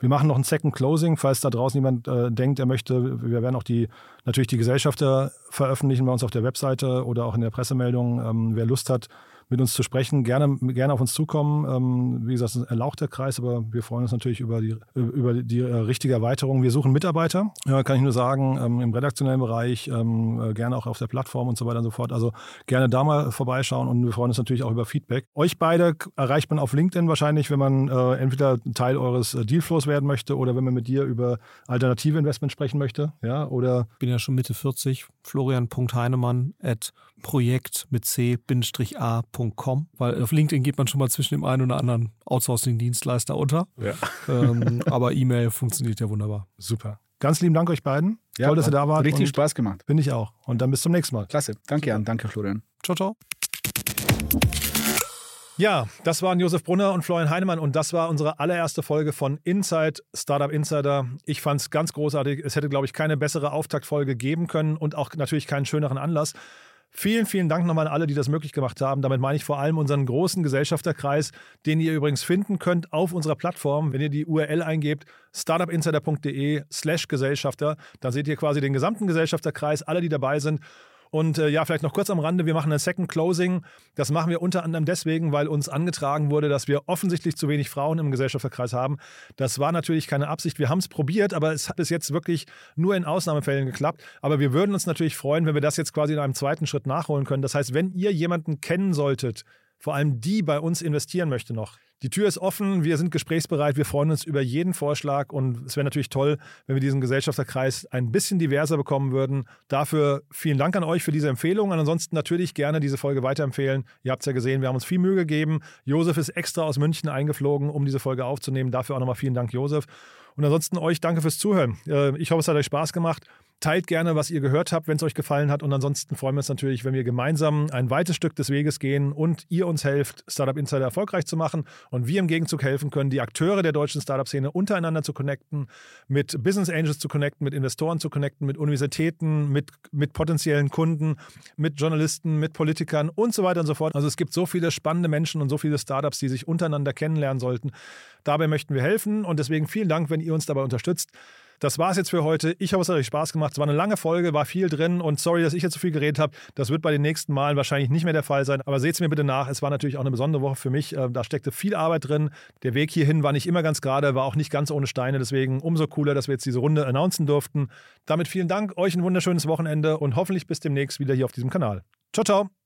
Wir machen noch ein Second Closing, falls da draußen jemand äh, denkt, er möchte. Wir werden auch die natürlich die Gesellschafter veröffentlichen bei uns auf der Webseite oder auch in der Pressemeldung. Ähm, wer Lust hat, mit uns zu sprechen. Gerne, gerne auf uns zukommen. Ähm, wie gesagt, es ist ein erlauchter Kreis, aber wir freuen uns natürlich über die, über die äh, richtige Erweiterung. Wir suchen Mitarbeiter, kann ich nur sagen, ähm, im redaktionellen Bereich, ähm, äh, gerne auch auf der Plattform und so weiter und so fort. Also gerne da mal vorbeischauen und wir freuen uns natürlich auch über Feedback. Euch beide erreicht man auf LinkedIn wahrscheinlich, wenn man äh, entweder Teil eures Dealflows werden möchte oder wenn man mit dir über alternative Investment sprechen möchte. Ja, oder ich bin ja schon Mitte 40, florian.heinemann at projekt mit c-a.com, weil auf LinkedIn geht man schon mal zwischen dem einen oder anderen Outsourcing-Dienstleister unter. Ja. Ähm, aber E-Mail funktioniert ja wunderbar. Super. Ganz lieben Dank euch beiden. Ja, Toll, dass ihr da wart. Richtig Spaß gemacht. Bin ich auch. Und dann bis zum nächsten Mal. Klasse. Danke, Jan. Danke, Florian. Ciao, ciao. Ja, das waren Josef Brunner und Florian Heinemann und das war unsere allererste Folge von Inside Startup Insider. Ich fand es ganz großartig. Es hätte, glaube ich, keine bessere Auftaktfolge geben können und auch natürlich keinen schöneren Anlass. Vielen, vielen Dank nochmal an alle, die das möglich gemacht haben. Damit meine ich vor allem unseren großen Gesellschafterkreis, den ihr übrigens finden könnt auf unserer Plattform. Wenn ihr die URL eingebt, startupinsider.de slash Gesellschafter, dann seht ihr quasi den gesamten Gesellschafterkreis, alle, die dabei sind. Und äh, ja, vielleicht noch kurz am Rande, wir machen ein Second Closing. Das machen wir unter anderem deswegen, weil uns angetragen wurde, dass wir offensichtlich zu wenig Frauen im Gesellschafterkreis haben. Das war natürlich keine Absicht. Wir haben es probiert, aber es hat bis jetzt wirklich nur in Ausnahmefällen geklappt. Aber wir würden uns natürlich freuen, wenn wir das jetzt quasi in einem zweiten Schritt nachholen können. Das heißt, wenn ihr jemanden kennen solltet, vor allem die bei uns investieren möchte noch, die Tür ist offen, wir sind gesprächsbereit, wir freuen uns über jeden Vorschlag und es wäre natürlich toll, wenn wir diesen Gesellschafterkreis ein bisschen diverser bekommen würden. Dafür vielen Dank an euch für diese Empfehlung und ansonsten natürlich gerne diese Folge weiterempfehlen. Ihr habt es ja gesehen, wir haben uns viel Mühe gegeben. Josef ist extra aus München eingeflogen, um diese Folge aufzunehmen. Dafür auch nochmal vielen Dank, Josef. Und ansonsten euch danke fürs Zuhören. Äh, ich hoffe, es hat euch Spaß gemacht. Teilt gerne, was ihr gehört habt, wenn es euch gefallen hat. Und ansonsten freuen wir uns natürlich, wenn wir gemeinsam ein weites Stück des Weges gehen und ihr uns helft, Startup Insider erfolgreich zu machen und wir im Gegenzug helfen können, die Akteure der deutschen Startup-Szene untereinander zu connecten, mit Business Angels zu connecten, mit Investoren zu connecten, mit Universitäten, mit, mit potenziellen Kunden, mit Journalisten, mit Politikern und so weiter und so fort. Also es gibt so viele spannende Menschen und so viele Startups, die sich untereinander kennenlernen sollten. Dabei möchten wir helfen und deswegen vielen Dank, wenn ihr uns dabei unterstützt. Das war es jetzt für heute. Ich hoffe, es hat euch Spaß gemacht. Es war eine lange Folge, war viel drin und sorry, dass ich jetzt so viel geredet habe. Das wird bei den nächsten Malen wahrscheinlich nicht mehr der Fall sein. Aber seht es mir bitte nach. Es war natürlich auch eine besondere Woche für mich. Äh, da steckte viel Arbeit drin. Der Weg hierhin war nicht immer ganz gerade, war auch nicht ganz ohne Steine. Deswegen umso cooler, dass wir jetzt diese Runde announcen durften. Damit vielen Dank, euch ein wunderschönes Wochenende und hoffentlich bis demnächst wieder hier auf diesem Kanal. Ciao, ciao.